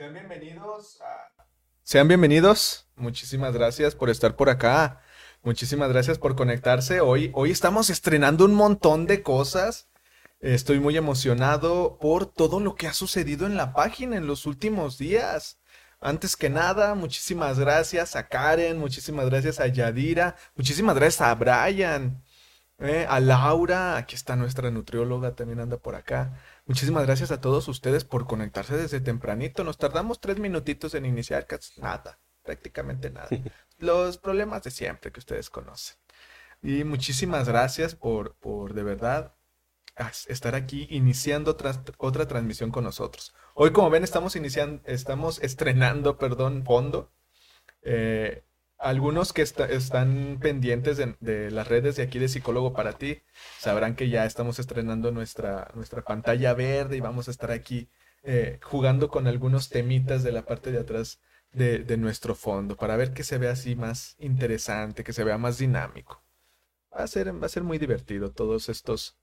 Sean bienvenidos a... Sean bienvenidos. Muchísimas gracias por estar por acá. Muchísimas gracias por conectarse. Hoy, hoy estamos estrenando un montón de cosas. Estoy muy emocionado por todo lo que ha sucedido en la página en los últimos días. Antes que nada, muchísimas gracias a Karen, muchísimas gracias a Yadira, muchísimas gracias a Brian, eh, a Laura, aquí está nuestra nutrióloga, también anda por acá. Muchísimas gracias a todos ustedes por conectarse desde tempranito. Nos tardamos tres minutitos en iniciar, casi nada, prácticamente nada. Los problemas de siempre que ustedes conocen. Y muchísimas gracias por, por de verdad estar aquí iniciando otra transmisión con nosotros. Hoy, como ven, estamos iniciando, estamos estrenando, perdón, fondo. Eh, algunos que están pendientes de, las redes de aquí de Psicólogo para ti sabrán que ya estamos estrenando nuestra, nuestra pantalla verde y vamos a estar aquí eh, jugando con algunos temitas de la parte de atrás de, nuestro fondo para ver que se vea así más interesante, que se vea más dinámico. Va a ser, va a ser muy divertido todos estos,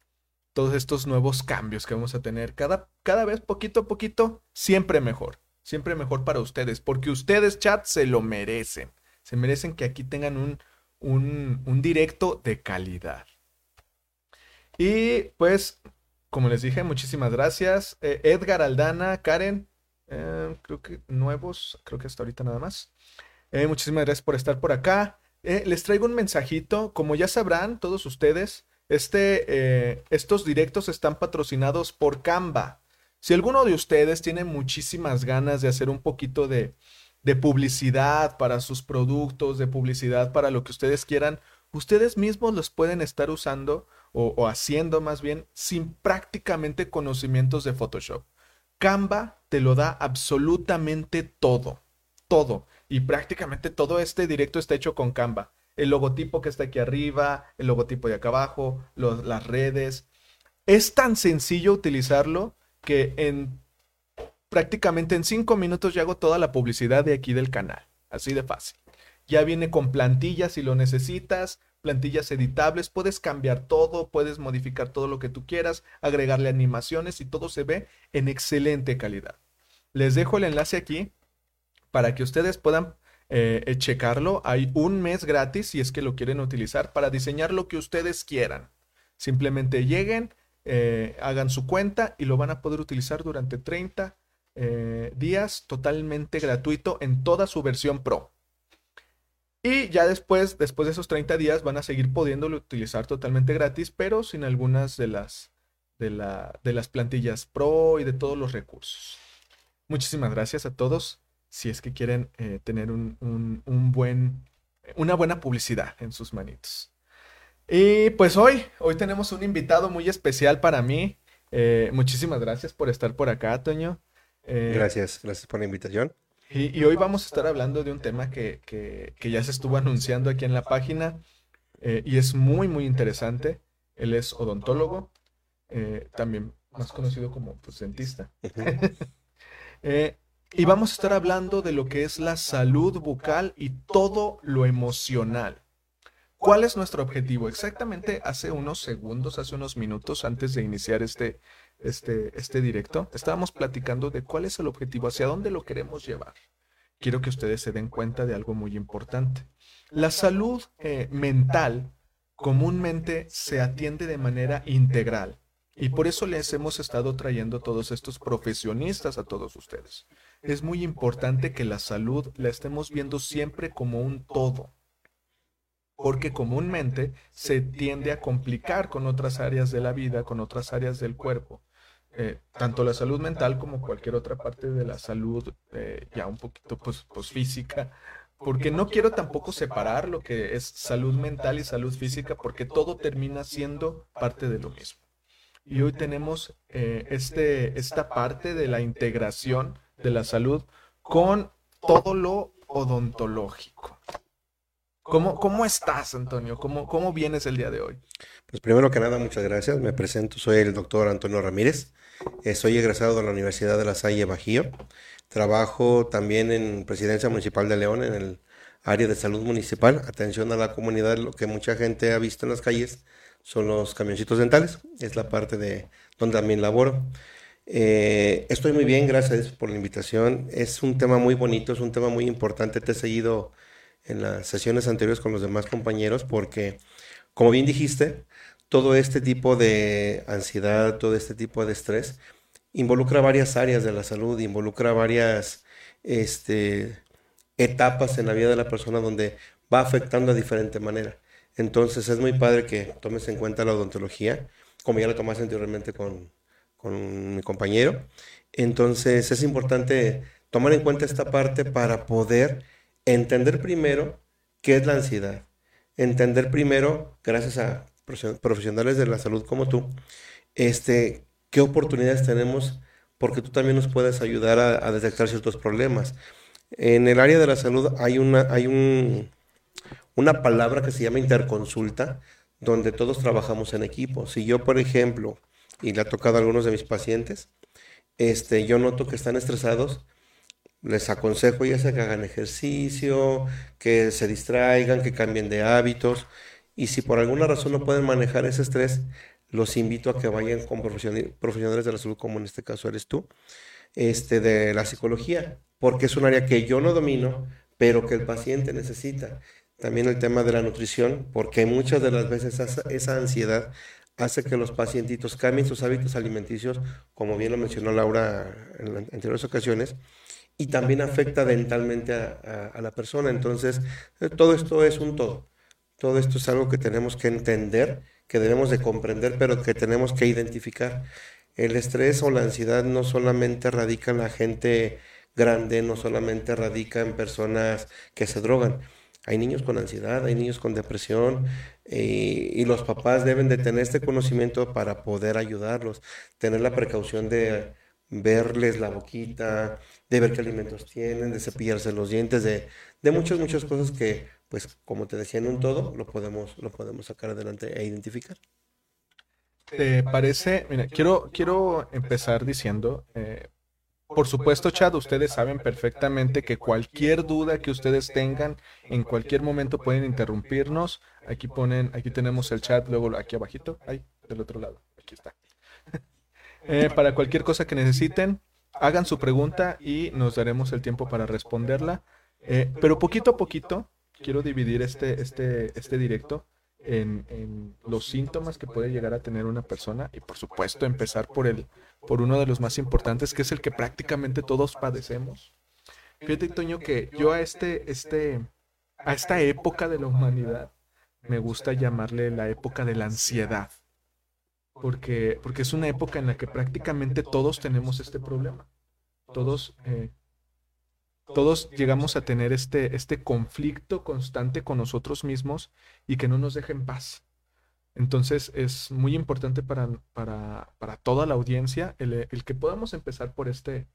todos estos nuevos cambios que vamos a tener. Cada, cada vez poquito a poquito, siempre mejor. Siempre mejor para ustedes, porque ustedes, chat, se lo merecen. Se merecen que aquí tengan un, un, directo de calidad. Y pues, como les dije, muchísimas gracias. Eh, Edgar Aldana, Karen, eh, creo que nuevos, creo que hasta ahorita nada más. Eh, muchísimas gracias por estar por acá. les traigo un mensajito. Como ya sabrán todos ustedes, este, estos directos están patrocinados por Canva. Si alguno de ustedes tiene muchísimas ganas de hacer un poquito de, de publicidad para sus productos, de publicidad para lo que ustedes quieran, ustedes mismos los pueden estar usando o, haciendo más bien sin prácticamente conocimientos de Photoshop. Canva te lo da absolutamente todo, todo. Y prácticamente todo este directo está hecho con Canva. El logotipo que está aquí arriba, el logotipo de acá abajo, las redes. Es tan sencillo utilizarlo que en prácticamente en cinco minutos ya hago toda la publicidad de aquí del canal. Así de fácil. Ya viene con plantillas si lo necesitas, plantillas editables, puedes cambiar todo, puedes modificar todo lo que tú quieras, agregarle animaciones y todo se ve en excelente calidad. Les dejo el enlace aquí para que ustedes puedan eh, checarlo. Hay un mes gratis si es que lo quieren utilizar para diseñar lo que ustedes quieran. Simplemente lleguen, eh, hagan su cuenta y lo van a poder utilizar durante 30 eh, días totalmente gratuito en toda su versión Pro. Y ya después, después de esos 30 días, van a seguir pudiéndolo utilizar totalmente gratis, pero sin algunas de las, de, la, de las plantillas Pro y de todos los recursos. Muchísimas gracias a todos. Si es que quieren eh, tener un, un, buen, una buena publicidad en sus manitos. Y pues hoy, hoy tenemos un invitado muy especial para mí. Eh, muchísimas gracias por estar por acá, Toño. Eh, gracias, gracias por la invitación. Y, hoy vamos a estar hablando de un tema que, ya se estuvo anunciando aquí en la página eh, y es muy, muy interesante. Él es odontólogo, eh, también más conocido como pues, dentista. y vamos a estar hablando de lo que es la salud bucal y todo lo emocional. ¿Cuál es nuestro objetivo? Exactamente hace unos segundos, hace unos minutos antes de iniciar este, este, este directo, estábamos platicando de cuál es el objetivo, hacia dónde lo queremos llevar. Quiero que ustedes se den cuenta de algo muy importante. La salud eh, mental comúnmente se atiende de manera integral y por eso les hemos estado trayendo todos estos profesionistas a todos ustedes. Es muy importante que la salud la estemos viendo siempre como un todo porque comúnmente se tiende a complicar con otras áreas de la vida, con otras áreas del cuerpo. Eh, tanto la salud mental como cualquier otra parte de la salud eh, ya un poquito pues, pues, física, porque no quiero tampoco separar lo que es salud mental y salud física, porque todo termina siendo parte de lo mismo. Y hoy tenemos eh, este, esta parte de la integración de la salud con todo lo odontológico. ¿Cómo, cómo estás, Antonio? ¿Cómo, ¿Cómo vienes el día de hoy? Pues primero que nada, muchas gracias. Me presento, soy el doctor Antonio Ramírez. Eh, soy egresado de la Universidad de La Salle Bajío. Trabajo también en Presidencia Municipal de León, en el área de salud municipal. Atención a la comunidad, lo que mucha gente ha visto en las calles son los camioncitos dentales. Es la parte de donde también laboro. Eh, estoy muy bien, gracias por la invitación. Es un tema muy bonito, es un tema muy importante. Te he seguido en las sesiones anteriores con los demás compañeros porque, como bien dijiste, todo este tipo de ansiedad, todo este tipo de estrés involucra varias áreas de la salud, involucra varias este, etapas en la vida de la persona donde va afectando de diferente manera. Entonces es muy padre que tomes en cuenta la odontología, como ya lo tomaste anteriormente con, con mi compañero. Entonces es importante tomar en cuenta esta parte para poder entender primero qué es la ansiedad. Entender primero, gracias a profesionales de la salud como tú, este, qué oportunidades tenemos, porque tú también nos puedes ayudar a, detectar ciertos problemas. En el área de la salud hay una, hay un, una palabra que se llama interconsulta, donde todos trabajamos en equipo. Si yo, por ejemplo, y le ha tocado a algunos de mis pacientes, este, yo noto que están estresados, les aconsejo ya sea que hagan ejercicio, que se distraigan, que cambien de hábitos. Y si por alguna razón no pueden manejar ese estrés, los invito a que vayan con profesionales de la salud, como en este caso eres tú, este, de la psicología, porque es un área que yo no domino, pero que el paciente necesita. También el tema de la nutrición, porque muchas de las veces esa ansiedad hace que los pacientitos cambien sus hábitos alimenticios, como bien lo mencionó Laura en anteriores ocasiones, y también afecta dentalmente a, la persona. Entonces, todo esto es un todo. Todo esto es algo que tenemos que entender, que debemos de comprender, pero que tenemos que identificar. El estrés o la ansiedad no solamente radica en la gente grande, no solamente radica en personas que se drogan. Hay niños con ansiedad, hay niños con depresión, y, los papás deben de tener este conocimiento para poder ayudarlos, tener la precaución de verles la boquita, de ver qué alimentos tienen, de cepillarse los dientes, de, de muchas, muchas cosas que, pues, como te decía en un todo, lo podemos, lo podemos sacar adelante e identificar. ¿Te parece? Mira, quiero, quiero empezar diciendo, eh, por supuesto, Chad, ustedes saben perfectamente que cualquier duda que ustedes tengan, en cualquier momento pueden interrumpirnos. Aquí ponen, aquí tenemos el chat, luego aquí abajito, ahí, del otro lado, aquí está. Eh, para cualquier cosa que necesiten, hagan su pregunta y nos daremos el tiempo para responderla. Eh, pero poquito a poquito, quiero dividir este, este, este directo en, los síntomas que puede llegar a tener una persona y por supuesto empezar por el por uno de los más importantes que es el que prácticamente todos padecemos. Fíjate Toño que yo a este este a esta época de la humanidad me gusta llamarle la época de la ansiedad. Porque, porque es una época en la que prácticamente todos tenemos este problema. Todos eh, todos llegamos a tener este, este conflicto constante con nosotros mismos y que no nos deja en paz. Entonces es muy importante para, para, para toda la audiencia el, el, que podamos empezar por este,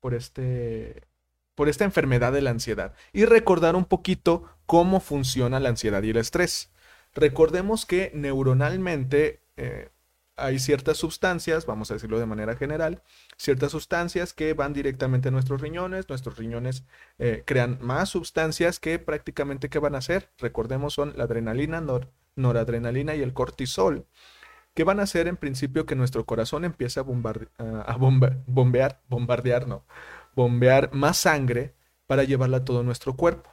por este, por esta enfermedad de la ansiedad y recordar un poquito cómo funciona la ansiedad y el estrés. Recordemos que neuronalmente eh, hay ciertas sustancias, vamos a decirlo de manera general, ciertas sustancias que van directamente a nuestros riñones, nuestros riñones eh, crean más sustancias que prácticamente ¿qué van a hacer? Recordemos son la adrenalina, noradrenalina y el cortisol, que van a hacer en principio que nuestro corazón empiece a, a bombear, bombardear, no, bombear más sangre para llevarla a todo nuestro cuerpo.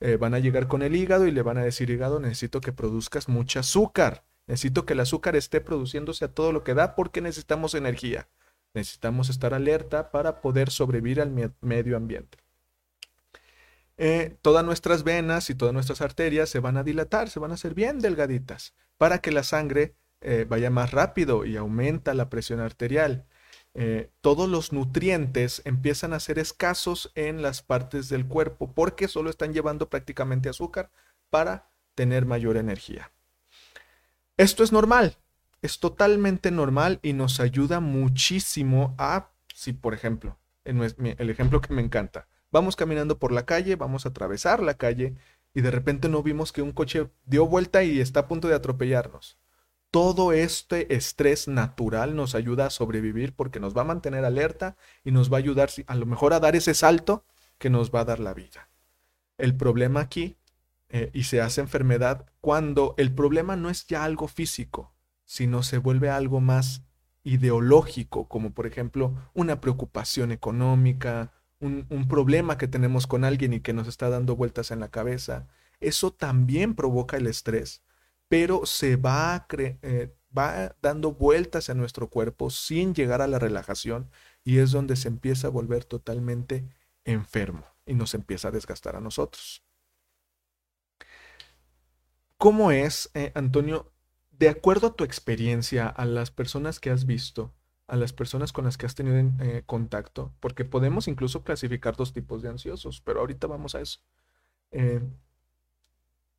Eh, van a llegar con el hígado y le van a decir, hígado, necesito que produzcas mucha azúcar Necesito que el azúcar esté produciéndose a todo lo que da porque necesitamos energía. Necesitamos estar alerta para poder sobrevivir al medio ambiente. Eh, todas nuestras venas y todas nuestras arterias se van a dilatar, se van a hacer bien delgaditas para que la sangre eh, vaya más rápido y aumenta la presión arterial. Eh, todos los nutrientes empiezan a ser escasos en las partes del cuerpo porque solo están llevando prácticamente azúcar para tener mayor energía. Esto es normal, es totalmente normal y nos ayuda muchísimo a, si por ejemplo, el ejemplo que me encanta, vamos caminando por la calle, vamos a atravesar la calle y de repente no vimos que un coche dio vuelta y está a punto de atropellarnos. Todo este estrés natural nos ayuda a sobrevivir porque nos va a mantener alerta y nos va a ayudar a lo mejor a dar ese salto que nos va a dar la vida. El problema aquí eh, y se hace enfermedad cuando el problema no es ya algo físico, sino se vuelve algo más ideológico, como por ejemplo una preocupación económica, un, problema que tenemos con alguien y que nos está dando vueltas en la cabeza, eso también provoca el estrés, pero se va, eh, va dando vueltas en nuestro cuerpo sin llegar a la relajación y es donde se empieza a volver totalmente enfermo y nos empieza a desgastar a nosotros. ¿Cómo es, eh, Antonio, de acuerdo a tu experiencia, a las personas que has visto, a las personas con las que has tenido eh, contacto, porque podemos incluso clasificar dos tipos de ansiosos, pero ahorita vamos a eso. Eh,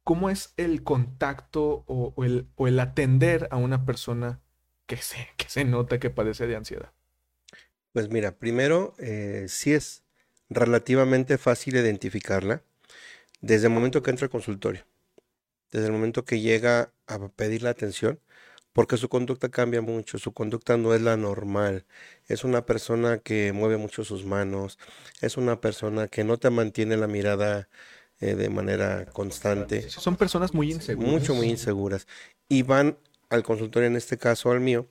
¿Cómo es el contacto o, el, atender a una persona que se, que se nota que padece de ansiedad? Pues mira, primero, sí es relativamente fácil identificarla desde el momento que entra al consultorio desde el momento que llega a pedir la atención, porque su conducta cambia mucho, su conducta no es la normal. Es una persona que mueve mucho sus manos, es una persona que no te mantiene la mirada eh, de manera constante. Son personas muy inseguras. Mucho, muy inseguras. Y van al consultorio, en este caso al mío,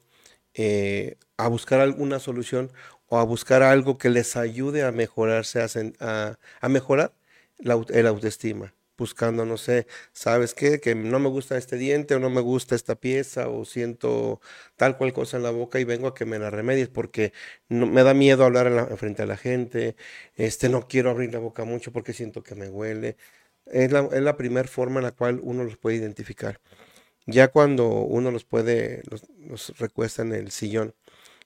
eh, a buscar alguna solución o a buscar algo que les ayude a mejorarse, a, a mejorar la, el autoestima buscando, no sé, ¿sabes qué? Que no me gusta este diente o no me gusta esta pieza o siento tal cual cosa en la boca y vengo a que me la remedies porque no, me da miedo hablar en frente a la gente, este, no quiero abrir la boca mucho porque siento que me huele. Es la, es la primera forma en la cual uno los puede identificar. Ya cuando uno los puede, los, recuesta en el sillón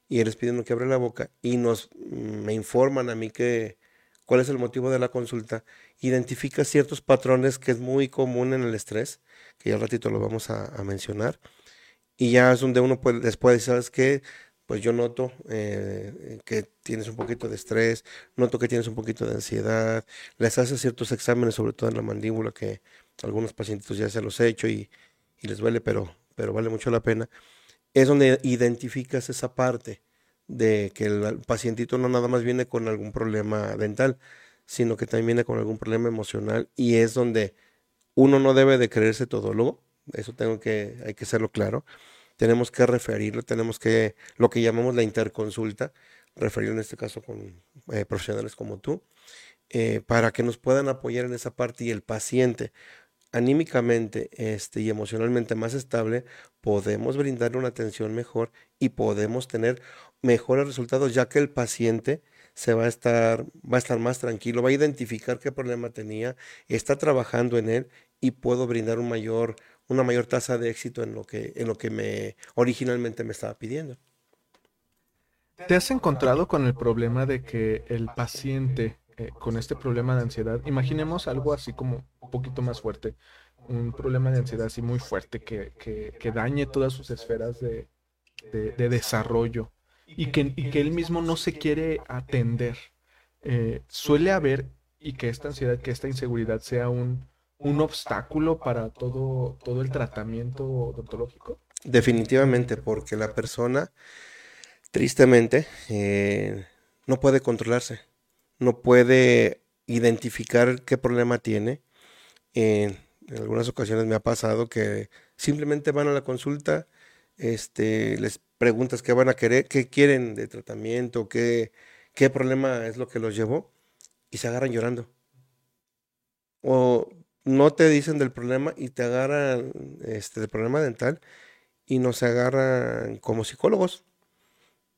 y les piden que abra la boca y nos me informan a mí que cuál es el motivo de la consulta, identifica ciertos patrones que es muy común en el estrés, que ya al ratito lo vamos a, mencionar, y ya es donde uno puede decir, ¿sabes qué? Pues yo noto eh, que tienes un poquito de estrés, noto que tienes un poquito de ansiedad, les hace ciertos exámenes, sobre todo en la mandíbula, que algunos pacientes ya se los he hecho y, y les duele, pero, pero vale mucho la pena. Es donde identificas esa parte de que el pacientito no nada más viene con algún problema dental, sino que también viene con algún problema emocional y es donde uno no debe de creerse todólogo, eso tengo que, hay que hacerlo claro, tenemos que referirlo, tenemos que, lo que llamamos la interconsulta, referirlo en este caso con eh, profesionales como tú, eh, para que nos puedan apoyar en esa parte y el paciente anímicamente este, y emocionalmente más estable, podemos brindarle una atención mejor y podemos tener mejores resultados, ya que el paciente se va a estar, va a estar más tranquilo, va a identificar qué problema tenía, está trabajando en él y puedo brindar un mayor, una mayor tasa de éxito en lo que, en lo que me originalmente me estaba pidiendo. ¿Te has encontrado con el problema de que el paciente eh, con este problema de ansiedad, imaginemos algo así como un poquito más fuerte, un problema de ansiedad así muy fuerte que, que, dañe todas sus esferas de, de desarrollo y que, y que él mismo no se quiere atender. Eh, suele haber, y que esta ansiedad, que esta inseguridad sea un, un obstáculo para todo, todo el tratamiento odontológico? Definitivamente, porque la persona, tristemente, eh, no puede controlarse, no puede identificar qué problema tiene. en algunas ocasiones me ha pasado que simplemente van a la consulta, este, les preguntas qué van a querer, qué quieren de tratamiento, qué, qué problema es lo que los llevó, y se agarran llorando. O no te dicen del problema y te agarran este, del problema dental y no se agarran como psicólogos.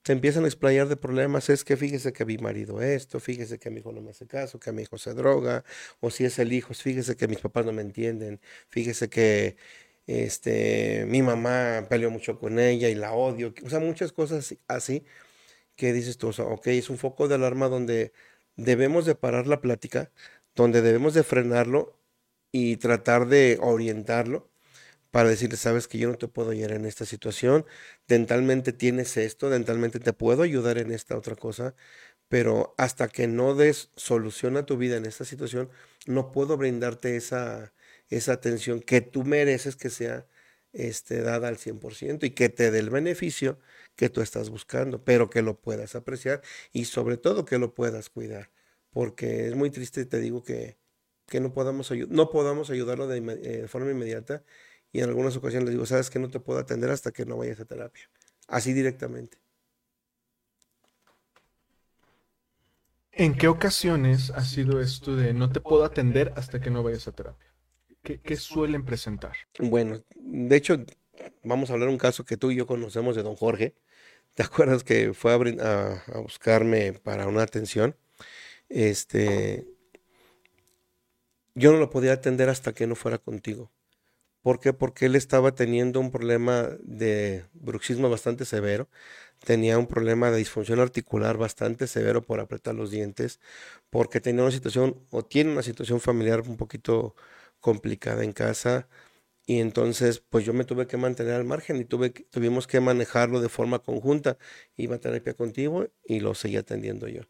Se empiezan a explayar de problemas. Es que fíjese que mi marido esto, fíjese que mi hijo no me hace caso, que mi hijo se droga, o si es el hijo, fíjese que mis papás no me entienden, fíjese que este, mi mamá peleó mucho con ella y la odio, o sea, muchas cosas así que dices tú, o sea, ok, es un foco de alarma donde debemos de parar la plática, donde debemos de frenarlo y tratar de orientarlo para decirle, sabes que yo no te puedo ayudar en esta situación, dentalmente tienes esto, dentalmente te puedo ayudar en esta otra cosa, pero hasta que no des solución a tu vida en esta situación, no puedo brindarte esa, esa atención que tú mereces que sea este, dada al 100% y que te dé el beneficio que tú estás buscando, pero que lo puedas apreciar y sobre todo que lo puedas cuidar, porque es muy triste, te digo, que, que no, podamos no podamos ayudarlo de, eh, de, forma inmediata y en algunas ocasiones le digo, sabes que no te puedo atender hasta que no vayas a terapia, así directamente. ¿En qué ocasiones ha sido esto de no te puedo atender hasta que no vayas a terapia? ¿Qué, suelen presentar? Bueno, de hecho, vamos a hablar un caso que tú y yo conocemos de don Jorge. ¿Te acuerdas que fue a, a buscarme para una atención? Este, yo no lo podía atender hasta que no fuera contigo. ¿Por qué? Porque él estaba teniendo un problema de bruxismo bastante severo, tenía un problema de disfunción articular bastante severo por apretar los dientes, porque tenía una situación o tiene una situación familiar un poquito complicada en casa y entonces pues yo me tuve que mantener al margen y tuve, tuvimos que manejarlo de forma conjunta. Iba a terapia contigo y lo seguía atendiendo yo.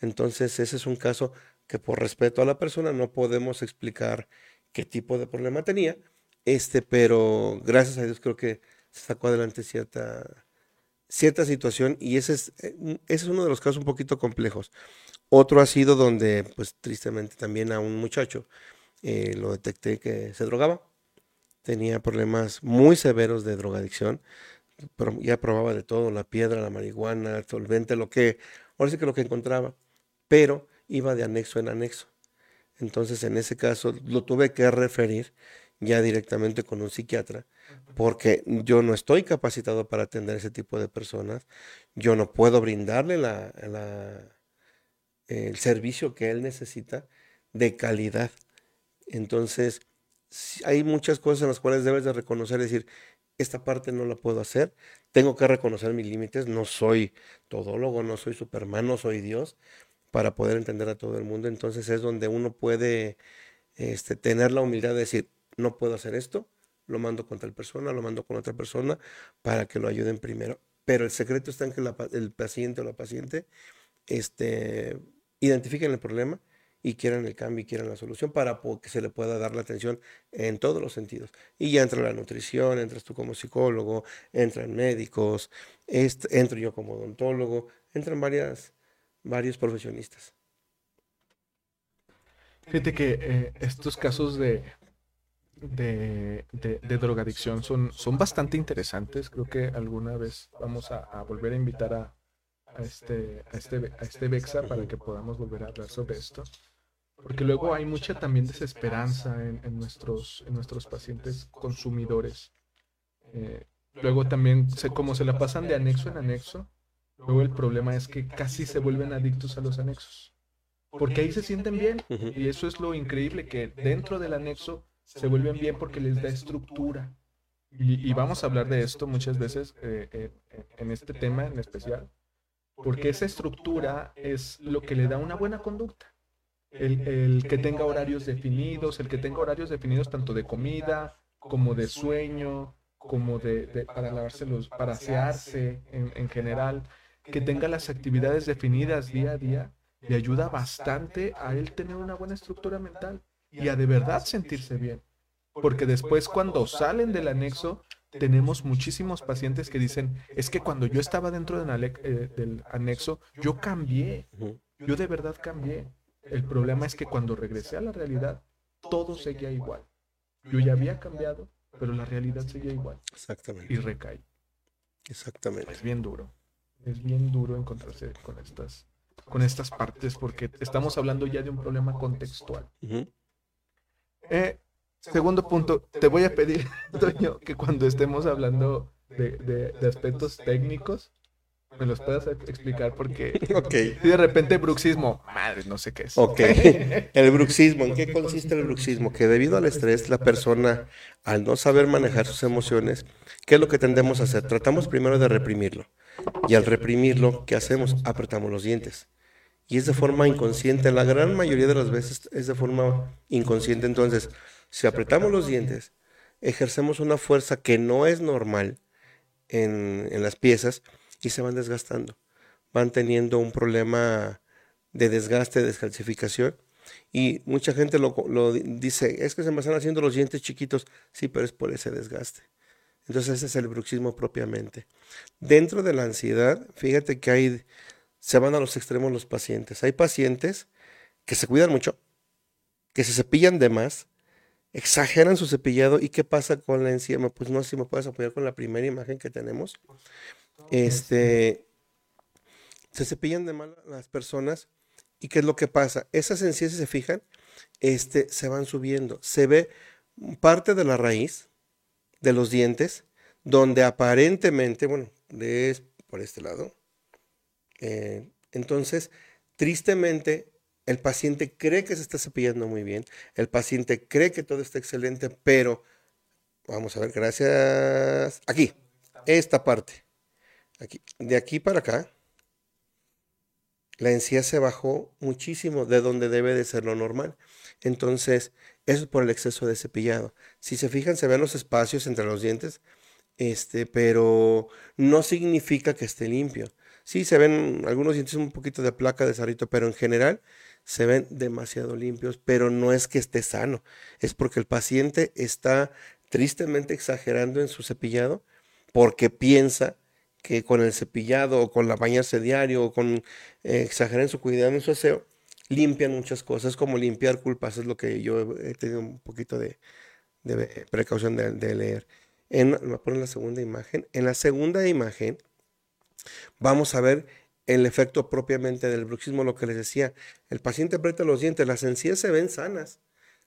Entonces ese es un caso que por respeto a la persona no podemos explicar qué tipo de problema tenía, este, pero gracias a Dios creo que se sacó adelante cierta, cierta situación y ese es, eh, ese es uno de los casos un poquito complejos. Otro ha sido donde, pues tristemente también a un muchacho eh, lo detecté que se drogaba, tenía problemas muy severos de drogadicción, ya probaba de todo, la piedra, la marihuana, el solvente, lo que, ahora sí que lo que encontraba, pero iba de anexo en anexo. Entonces, en ese caso, lo tuve que referir ya directamente con un psiquiatra, porque yo no estoy capacitado para atender ese tipo de personas, yo no puedo brindarle la, el servicio que él necesita de calidad. Entonces, hay muchas cosas en las cuales debes de reconocer, decir, esta parte no la puedo hacer, tengo que reconocer mis límites, no soy todólogo, no soy superman, no soy Dios, para poder entender a todo el mundo. Entonces es donde uno puede este, tener la humildad de decir, no puedo hacer esto, lo mando con tal persona, lo mando con otra persona para que lo ayuden primero. Pero el secreto está en que el paciente o la paciente este, identifiquen el problema y quieran el cambio y quieran la solución para que se le pueda dar la atención en todos los sentidos. Y ya entra la nutrición, entras tú como psicólogo, entran médicos, entro yo como odontólogo, entran varios profesionistas. Fíjate que eh, estos casos de de, de, drogadicción son, son bastante interesantes. Creo que alguna vez vamos a, volver a invitar a, a, este, a, este, a este Bexa para que podamos volver a hablar sobre esto. Porque luego hay mucha también desesperanza en, en nuestros, en nuestros pacientes consumidores. Eh, luego también, se, como se la pasan de anexo en anexo, luego el problema es que casi se vuelven adictos a los anexos. Porque ahí se sienten bien. Y eso es lo increíble, que dentro del anexo se vuelven bien porque les da estructura. Y, vamos a hablar de esto muchas veces eh, eh, en este tema en especial, porque esa estructura es lo que le da una buena conducta. El, que tenga horarios definidos, el que tenga horarios definidos tanto de comida como de sueño, como de, para lavarse los, para asearse en, en general, que tenga las actividades definidas día a día, le ayuda bastante a él tener una buena estructura mental y a de verdad sentirse bien. Porque después cuando salen del anexo, tenemos muchísimos pacientes que dicen, es que cuando yo estaba dentro eh, del anexo, yo cambié, yo de verdad cambié. El problema es que cuando regresé a la realidad, todo seguía igual. Yo ya había cambiado, pero la realidad seguía igual. Exactamente. Y recae. Exactamente. Es bien duro. Es bien duro encontrarse con estas, con estas partes porque estamos hablando ya de un problema contextual. Eh, segundo punto, te voy a pedir, Toño, que cuando estemos hablando de, aspectos técnicos, me los puedas explicar porque okay. de repente bruxismo, madre, no sé qué es. Ok, el bruxismo, ¿en qué consiste el bruxismo? Que debido al estrés, la persona, al no saber manejar sus emociones, ¿qué es lo que tendemos a hacer? Tratamos primero de reprimirlo. Y al reprimirlo, ¿qué hacemos? Apretamos los dientes y es de forma inconsciente. La gran mayoría de las veces es de forma inconsciente. Entonces, si apretamos los dientes, ejercemos una fuerza que no es normal en, las piezas y se van desgastando. Van teniendo un problema de desgaste, de descalcificación. Y mucha gente lo, lo, dice, es que se me están haciendo los dientes chiquitos. Sí, pero es por ese desgaste. Entonces ese es el bruxismo propiamente. Dentro de la ansiedad, fíjate que hay se van a los extremos los pacientes. Hay pacientes que se cuidan mucho, que se cepillan de más exageran su cepillado. ¿Y qué pasa con la encía? Pues no sé si me puedes apoyar con la primera imagen que tenemos. Este, se cepillan de mal las personas. ¿Y qué es lo que pasa? Esas encías, si se fijan, este, se van subiendo. Se ve parte de la raíz de los dientes, donde aparentemente, bueno, es por este lado. Eh, entonces, tristemente, el paciente cree que se está cepillando muy bien, el paciente cree que todo está excelente, pero vamos a ver, gracias. Aquí, esta parte. Aquí, de aquí para acá, la encía se bajó muchísimo de donde debe de ser lo normal. Entonces, eso es por el exceso de cepillado. Si se fijan, se ven los espacios entre los dientes, este, pero no significa que esté limpio. Sí, se ven algunos dientes un poquito de placa de sarrito, pero en general se ven demasiado limpios, pero no es que esté sano, es porque el paciente está tristemente exagerando en su cepillado porque piensa que con el cepillado o con la bañarse diario o con eh, exagerar en su cuidado en su aseo, limpian muchas cosas, como limpiar culpas, es lo que yo he tenido un poquito de, precaución de, leer. En, me poner la segunda imagen. En la segunda imagen vamos a ver el efecto propiamente del bruxismo, lo que les decía. El paciente aprieta los dientes, las encías se ven sanas,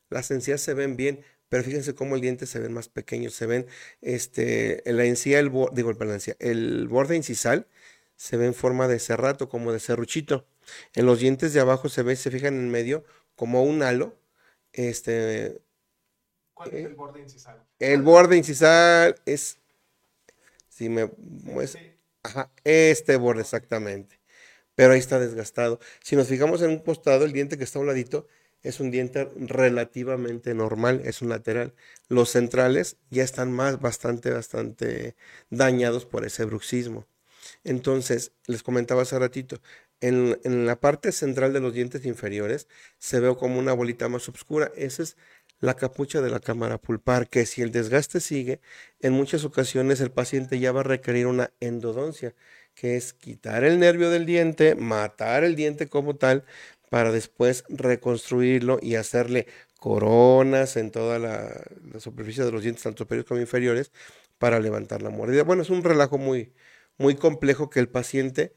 las encías se ven bien, pero fíjense cómo el diente se ven más pequeños, se ven, este, la encía, el, digo, el, el borde incisal se ve en forma de cerrato, como de serruchito. En los dientes de abajo se ve, se fijan en medio, como un halo. Este, ¿Cuál es el borde incisal? El borde incisal es, si me ajá, este borde exactamente. Pero ahí está desgastado. Si nos fijamos en un costado, el diente que está a un ladito es un diente relativamente normal, es un lateral. Los centrales ya están más, bastante, bastante dañados por ese bruxismo. Entonces, les comentaba hace ratito, en, la parte central de los dientes inferiores se ve como una bolita más oscura. Esa es la capucha de la cámara pulpar, que si el desgaste sigue, en muchas ocasiones el paciente ya va a requerir una endodoncia, que es quitar el nervio del diente, matar el diente como tal, para después reconstruirlo y hacerle coronas en toda la, superficie de los dientes, tanto superiores como inferiores, para levantar la mordida. Bueno, es un relajo muy, muy complejo que el paciente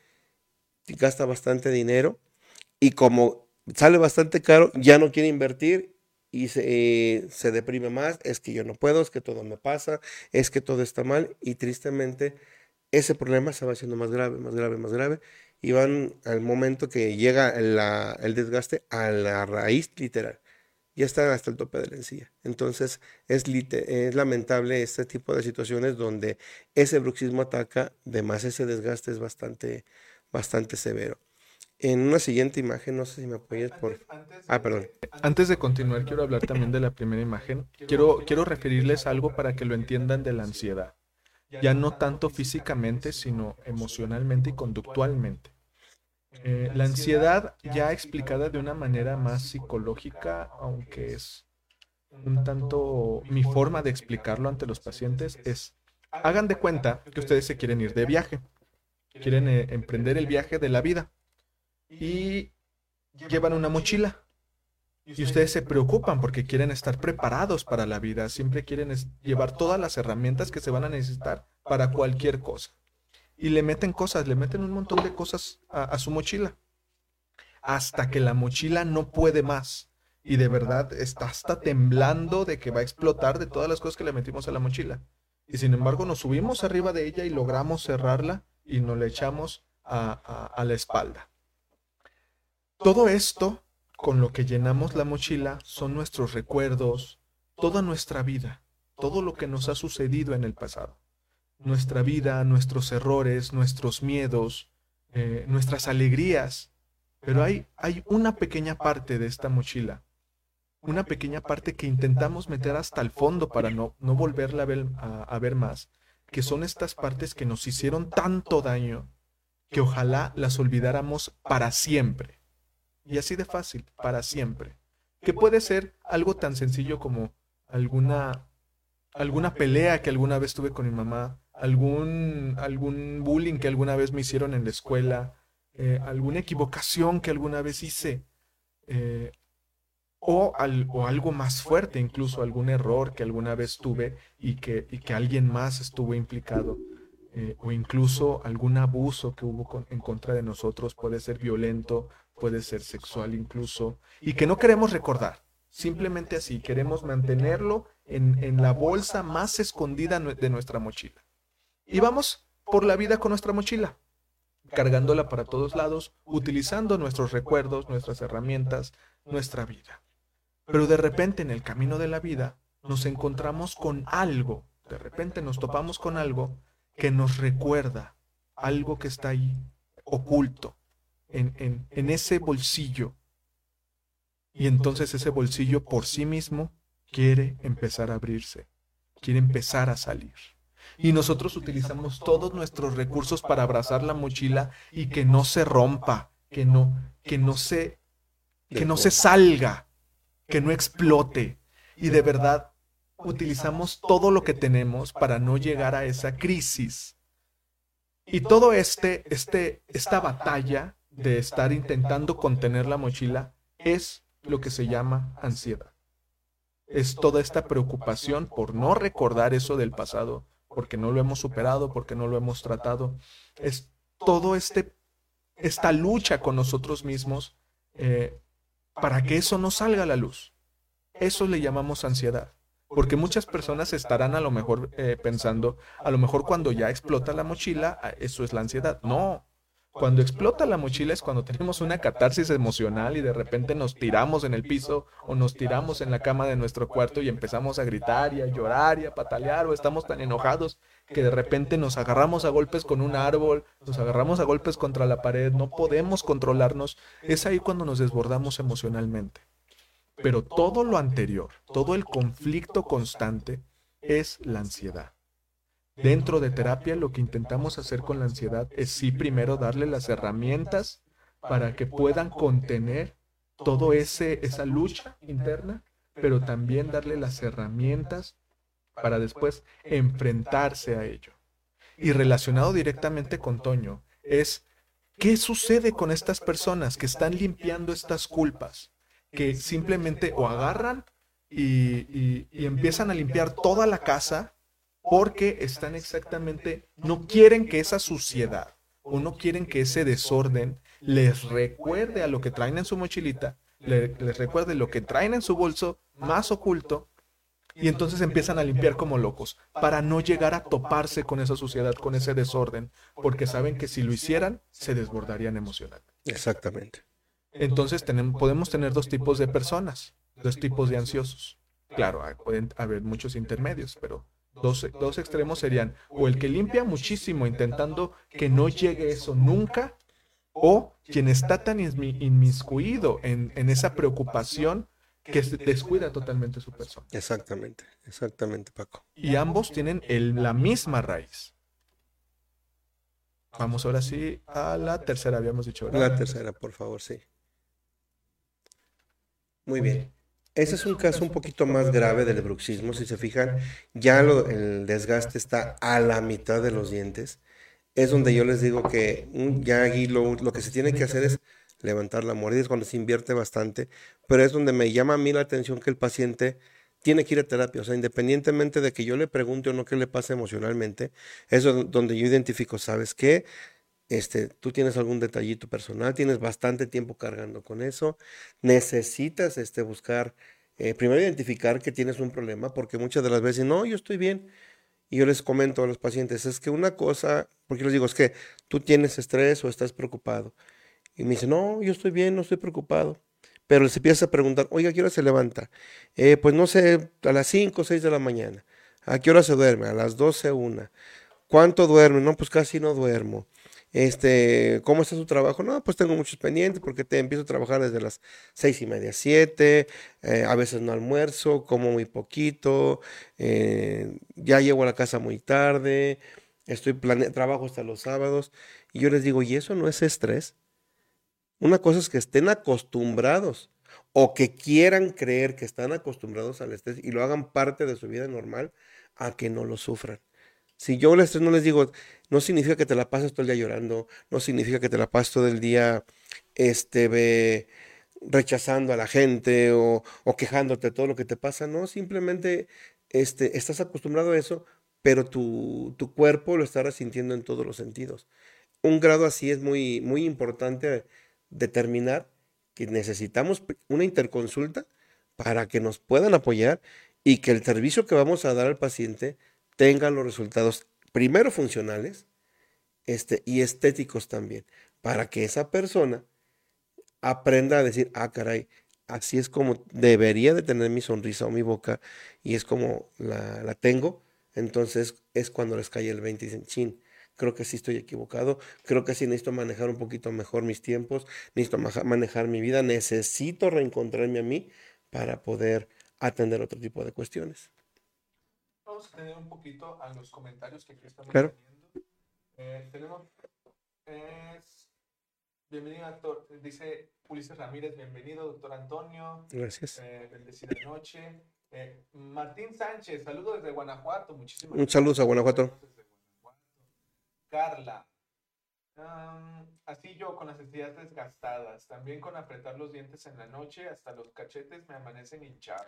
gasta bastante dinero y como sale bastante caro, ya no quiere invertir y se, se, deprime más, es que yo no puedo, es que todo me pasa, es que todo está mal y tristemente ese problema se va haciendo más grave, más grave, más grave y van al momento que llega el desgaste a la raíz literal ya están hasta el tope de la encía. Entonces es, es lamentable este tipo de situaciones donde ese bruxismo ataca, además ese desgaste es bastante, bastante severo. En una siguiente imagen, no sé si me apoyas por... ah, perdón. Antes de continuar, quiero hablar también de la primera imagen. Quiero, quiero referirles algo para que lo entiendan de la ansiedad. Ya no tanto físicamente, sino emocionalmente y conductualmente. Eh, la ansiedad ya explicada de una manera más psicológica, aunque es un tanto mi forma de explicarlo ante los pacientes, es, hagan de cuenta que ustedes se quieren ir de viaje, quieren eh, emprender el viaje de la vida y llevan una mochila. Y ustedes se preocupan porque quieren estar preparados para la vida, siempre quieren llevar todas las herramientas que se van a necesitar para cualquier cosa y le meten cosas, le meten un montón de cosas a, su mochila. Hasta que la mochila no puede más. Y de verdad está hasta temblando de que va a explotar de todas las cosas que le metimos a la mochila. Y sin embargo nos subimos arriba de ella y logramos cerrarla y nos le echamos a la espalda. Todo esto con lo que llenamos la mochila son nuestros recuerdos, toda nuestra vida, todo lo que nos ha sucedido en el pasado nuestra vida, nuestros errores, nuestros miedos, eh, nuestras alegrías. Pero hay, hay una pequeña parte de esta mochila, una pequeña parte que intentamos meter hasta el fondo para no, no volverla a ver, a ver más, que son estas partes que nos hicieron tanto daño que ojalá las olvidáramos para siempre. Y así de fácil, para siempre. Que puede ser algo tan sencillo como alguna alguna pelea que alguna vez tuve con mi mamá, algún, algún bullying que alguna vez me hicieron en la escuela, eh, alguna equivocación que alguna vez hice. Eh, o, algo más fuerte, incluso algún error que alguna vez tuve y que, que alguien más estuvo implicado. Eh, o incluso algún abuso que hubo en contra de nosotros, puede ser violento, puede ser sexual incluso, y que no queremos recordar. Simplemente así, queremos mantenerlo en, en la bolsa más escondida de nuestra mochila. Y vamos por la vida con nuestra mochila, cargándola para todos lados, utilizando nuestros recuerdos, nuestras herramientas, nuestra vida. Pero de repente en el camino de la vida nos encontramos con algo, de repente nos topamos con algo que nos recuerda algo que está ahí oculto en, en, ese bolsillo. Y entonces ese bolsillo por sí mismo quiere empezar a abrirse, quiere empezar a salir. Y nosotros utilizamos todos nuestros recursos para abrazar la mochila y que no se rompa, que no, que no se, que no se salga, que no explote. Y de verdad utilizamos todo lo que tenemos para no llegar a esa crisis. Y todo este, este, esta batalla de estar intentando contener la mochila es lo que se llama ansiedad. Es toda esta preocupación por no recordar eso del pasado, porque no lo hemos superado, porque no lo hemos tratado. Es todo este, esta lucha con nosotros mismos eh, para que eso no salga a la luz. Eso le llamamos ansiedad. Porque muchas personas estarán a lo mejor eh, pensando, a lo mejor cuando ya explota la mochila, ah, eso es la ansiedad. No, cuando explota la mochila es cuando tenemos una catarsis emocional y de repente nos tiramos en el piso o nos tiramos en la cama de nuestro cuarto y empezamos a gritar y a llorar y a patalear o estamos tan enojados que de repente nos agarramos a golpes con un árbol, nos agarramos a golpes contra la pared, no podemos controlarnos. Es ahí cuando nos desbordamos emocionalmente. Pero todo lo anterior, todo el conflicto constante es la ansiedad. Dentro de terapia lo que intentamos hacer con la ansiedad es sí primero darle las herramientas para que puedan contener todo ese esa lucha interna, pero también darle las herramientas para después enfrentarse a ello. Y relacionado directamente con Toño es ¿qué sucede con estas personas que están limpiando estas culpas? que simplemente o agarran y, empiezan a limpiar toda la casa porque están exactamente, no quieren que esa suciedad o no quieren que ese desorden les recuerde a lo que traen en su mochilita, les recuerde lo que traen en su bolso más oculto y entonces empiezan a limpiar como locos para no llegar a toparse con esa suciedad, con ese desorden, porque saben que si lo hicieran se desbordarían emocionalmente. Exactamente. Entonces tenemos, podemos tener dos tipos de personas, dos tipos de ansiosos. Claro, pueden haber muchos intermedios, pero dos, dos extremos serían o el que limpia muchísimo intentando que no llegue eso nunca, o quien está tan inmiscuido en, en esa preocupación que descuida totalmente su persona. Exactamente, exactamente, Paco. Y ambos tienen el, la misma raíz. Vamos ahora sí a la tercera, habíamos dicho. La tercera, por favor, sí. Muy bien. Ese es un caso un poquito más grave del bruxismo. Si se fijan, ya el desgaste está a la mitad de los dientes. Es donde yo les digo que mm, ya aquí lo, que se tiene que hacer es levantar la mordida, es cuando se invierte bastante, pero es donde me llama a mí la atención que el paciente tiene que ir a terapia. O sea, independientemente de que yo le pregunte o no qué le pasa emocionalmente, es donde yo identifico, ¿sabes qué? Este, tú tienes algún detallito personal, tienes bastante tiempo cargando con eso, necesitas este, buscar, eh, primero identificar que tienes un problema, porque muchas de las veces, no, yo estoy bien. Y yo les comento a los pacientes, es que una cosa, porque les digo, es que tú tienes estrés o estás preocupado. Y me dicen, no, yo estoy bien, no estoy preocupado. Pero les empieza a preguntar, oiga, ¿a qué hora se levanta? Eh, pues no sé, a las 5 o 6 de la mañana. ¿A qué hora se duerme? A las 12, una. ¿Cuánto duerme? No, pues casi no duermo. Este, ¿cómo está su trabajo? No, pues tengo muchos pendientes porque te empiezo a trabajar desde las seis y media, siete, eh, a veces no almuerzo, como muy poquito, eh, ya llego a la casa muy tarde, estoy plane trabajo hasta los sábados, y yo les digo, ¿y eso no es estrés? Una cosa es que estén acostumbrados o que quieran creer que están acostumbrados al estrés y lo hagan parte de su vida normal a que no lo sufran. Si yo les, no les digo, no significa que te la pases todo el día llorando, no significa que te la pases todo el día este, rechazando a la gente o, quejándote de todo lo que te pasa, no, simplemente este, estás acostumbrado a eso, pero tu, tu, cuerpo lo está resintiendo en todos los sentidos. Un grado así es muy, muy importante determinar que necesitamos una interconsulta para que nos puedan apoyar y que el servicio que vamos a dar al paciente tenga los resultados primero funcionales este, y estéticos también, para que esa persona aprenda a decir, ah, caray, así es como debería de tener mi sonrisa o mi boca y es como la, la tengo, entonces es cuando les cae el 20 y dicen, chin, creo que sí estoy equivocado, creo que sí necesito manejar un poquito mejor mis tiempos, necesito manejar mi vida, necesito reencontrarme a mí para poder atender otro tipo de cuestiones. Vamos a tener un poquito a los comentarios que aquí estamos claro. teniendo. Eh, tenemos, es, bienvenido doctor, dice Ulises Ramírez, bienvenido doctor Antonio. Gracias. Eh, bendecida noche. Eh, Martín Sánchez, saludos desde Guanajuato, muchísimas Un saludo a Guanajuato. Carla. así yo con las encías desgastadas, también con apretar los dientes en la noche, hasta los cachetes me amanecen hinchados.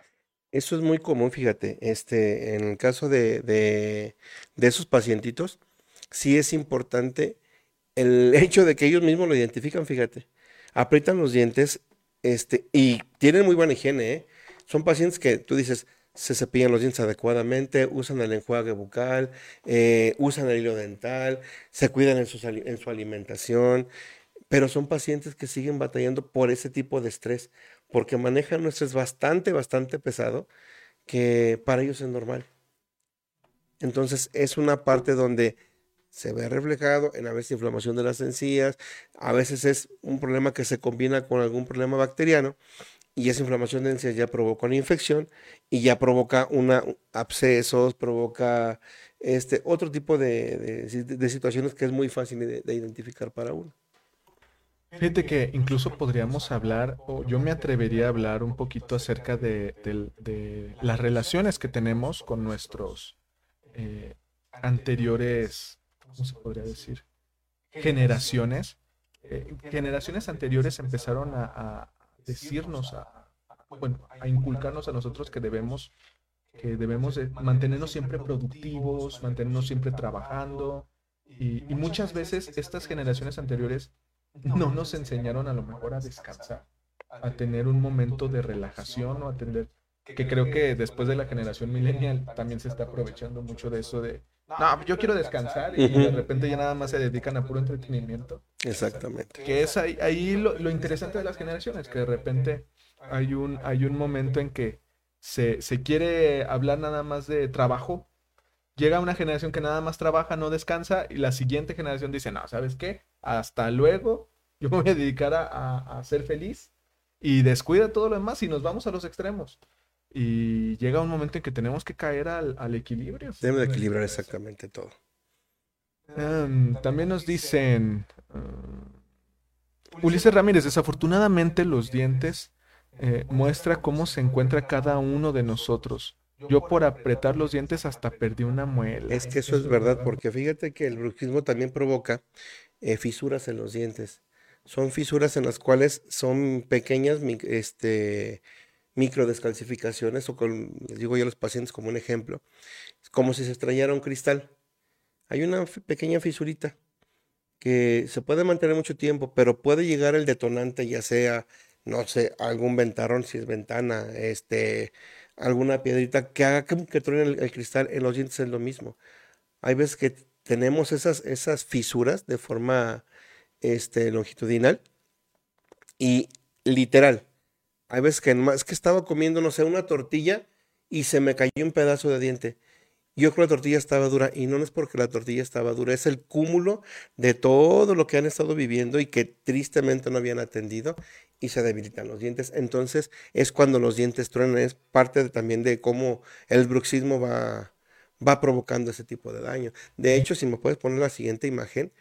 Eso es muy común, fíjate. Este, en el caso de, de, esos pacientitos, sí es importante el hecho de que ellos mismos lo identifican, fíjate. Aprietan los dientes este, y tienen muy buena higiene. ¿eh? Son pacientes que tú dices, se cepillan los dientes adecuadamente, usan el enjuague bucal, eh, usan el hilo dental, se cuidan en en su alimentación, pero son pacientes que siguen batallando por ese tipo de estrés, porque manejan un estrés bastante, bastante pesado, que para ellos es normal. Entonces es una parte donde se ve reflejado en a veces inflamación de las encías, a veces es un problema que se combina con algún problema bacteriano y esa inflamación de encías ya provoca una infección y ya provoca una abscesos, provoca este otro tipo de, situaciones que es muy fácil de, identificar para uno. Fíjate que incluso podríamos hablar, o yo me atrevería a hablar un poquito acerca de, las relaciones que tenemos con nuestros eh, anteriores, ¿cómo se podría decir? Generaciones. Eh, generaciones anteriores empezaron a decirnos, a, bueno, a inculcarnos a nosotros que debemos, que debemos mantenernos siempre productivos, mantenernos siempre trabajando. Y, muchas veces estas generaciones anteriores no nos enseñaron a lo mejor a descansar, a tener un momento de relajación o a tener, que creo que después de la generación millennial también se está aprovechando mucho de eso de, no, yo quiero descansar y de repente ya nada más se dedican a puro entretenimiento. Exactamente. Que es ahí, ahí lo, lo, interesante de las generaciones, que de repente hay un, hay un momento en que se, se quiere hablar nada más de trabajo. Llega una generación que nada más trabaja, no descansa, y la siguiente generación dice, no, ¿sabes qué? Hasta luego, yo me voy a dedicar a, a ser feliz y descuida todo lo demás y nos vamos a los extremos. Y llega un momento en que tenemos que caer al, equilibrio. Debemos de equilibrar exactamente todo. Em, también nos dicen, uh, Ulises Ramírez, desafortunadamente los dientes eh, muestra cómo se encuentra cada uno de nosotros. Yo por apretar los dientes hasta perdí una muela. Es que eso es verdad, porque fíjate que el bruxismo también provoca eh, fisuras en los dientes. Son fisuras en las cuales son pequeñas este, microdescalcificaciones, o con, les digo yo a los pacientes como un ejemplo, como si se extrañara un cristal. Hay una pequeña fisurita que se puede mantener mucho tiempo, pero puede llegar el detonante, ya sea, no sé, algún ventarrón, si es ventana, este, alguna piedrita que haga que, que truene el, cristal en los dientes es lo mismo. Hay veces que tenemos esas, esas fisuras de forma este, longitudinal y literal, hay veces que es que estaba comiendo, no sé, una tortilla y se me cayó un pedazo de diente. Yo creo que la tortilla estaba dura y no es porque la tortilla estaba dura, es el cúmulo de todo lo que han estado viviendo y que tristemente no habían atendido y se debilitan los dientes. Entonces es cuando los dientes truenan, es parte también de cómo el bruxismo va, va provocando ese tipo de daño. De hecho, si me puedes poner la siguiente imagen,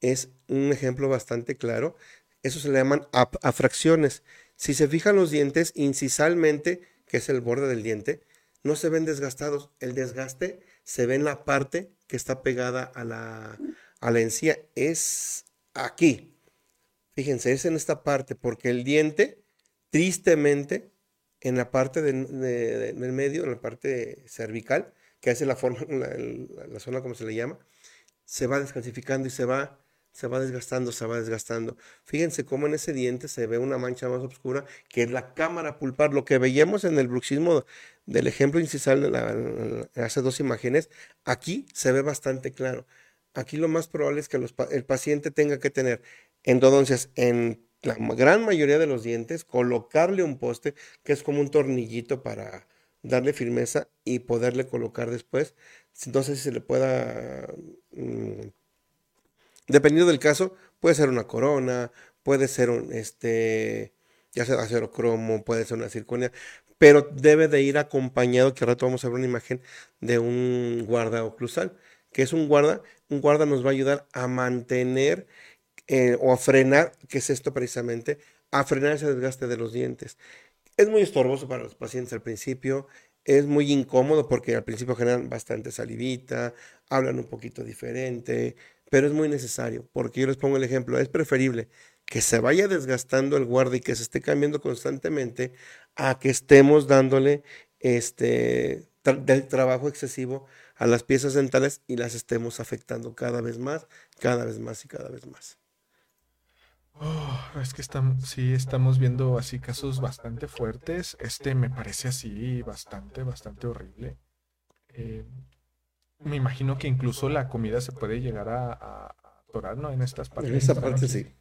es un ejemplo bastante claro. Eso se le llaman afracciones. Si se fijan los dientes incisalmente, que es el borde del diente, no se ven desgastados. El desgaste se ve en la parte que está pegada a la, a la encía. Es aquí. Fíjense, es en esta parte, porque el diente Tristemente, en la parte del medio, en la parte cervical, que hace la forma, la, zona como se le llama, se va descalcificando y se va, se va desgastando, se va desgastando. Fíjense cómo en ese diente se ve una mancha más oscura, que es la cámara pulpar. Lo que veíamos en el bruxismo del ejemplo incisal de la, hace dos imágenes, aquí se ve bastante claro. Aquí lo más probable es que el paciente tenga que tener endodoncias en la gran mayoría de los dientes, colocarle un poste que es como un tornillito para darle firmeza y poderle colocar después. Entonces, si se le pueda, mm, dependiendo del caso, puede ser una corona, puede ser un, este, ya sea acero cromo, puede ser una circonia, pero debe de ir acompañado, que ahora rato vamos a ver una imagen de un guarda oclusal, que es un guarda, un guarda nos va a ayudar a mantener eh, o a frenar, que es esto precisamente, a frenar ese desgaste de los dientes. Es muy estorboso para los pacientes al principio, es muy incómodo porque al principio generan bastante salivita, hablan un poquito diferente, pero es muy necesario, porque yo les pongo el ejemplo, es preferible que se vaya desgastando el guarda y que se esté cambiando constantemente a que estemos dándole este del trabajo excesivo a las piezas dentales y las estemos afectando cada vez más, cada vez más y cada vez más. Oh, es que estamos, sí, estamos viendo así casos bastante fuertes. Este me parece así bastante, bastante horrible. Eh, me imagino que incluso la comida se puede llegar a, atorar, ¿no? En estas partes. En esta parte sí.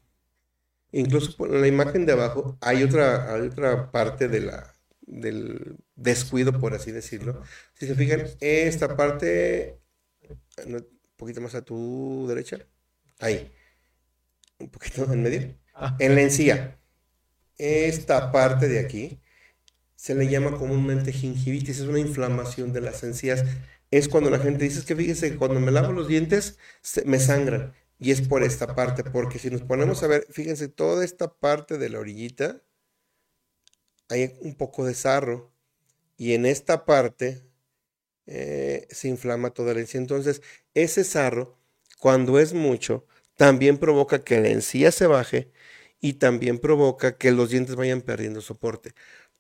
Incluso por la imagen de abajo hay otra, otra parte de la, del descuido, por así decirlo. Si se fijan, esta parte, un poquito más a tu derecha, ahí un poquito en medio, ah. en la encía. Esta parte de aquí se le llama comúnmente gingivitis, es una inflamación de las encías. Es cuando la gente dice, que fíjese que cuando me lavo los dientes me sangran. Y es por esta parte, porque si nos ponemos a ver, fíjense, toda esta parte de la orillita, hay un poco de sarro. Y en esta parte eh, se inflama toda la encía. Entonces, ese sarro, cuando es mucho, también provoca que la encía se baje y también provoca que los dientes vayan perdiendo soporte.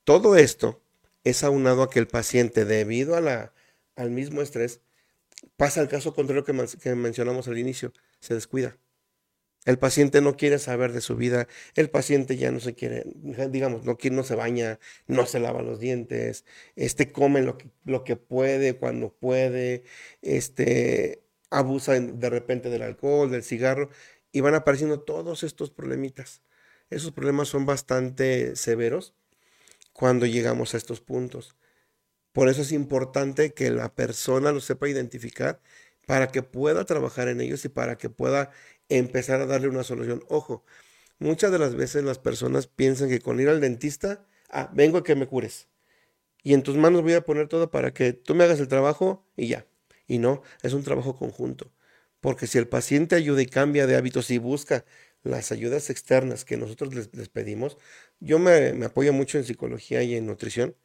Todo esto es aunado a que el paciente, debido a la, al mismo estrés, pasa el caso contrario que, que mencionamos al inicio, se descuida. El paciente no quiere saber de su vida, el paciente ya no se quiere, digamos, no, no se baña, no se lava los dientes, este come lo que, lo que puede, cuando puede, este, abusa de repente del alcohol, del cigarro, y van apareciendo todos estos problemitas. Esos problemas son bastante severos cuando llegamos a estos puntos. Por eso es importante que la persona lo sepa identificar para que pueda trabajar en ellos y para que pueda empezar a darle una solución. Ojo, muchas de las veces las personas piensan que con ir al dentista, ah, vengo a que me cures. Y en tus manos voy a poner todo para que tú me hagas el trabajo y ya. Y no, es un trabajo conjunto. Porque si el paciente ayuda y cambia de hábitos y busca las ayudas externas que nosotros les, pedimos, yo me, apoyo mucho en psicología y en nutrición,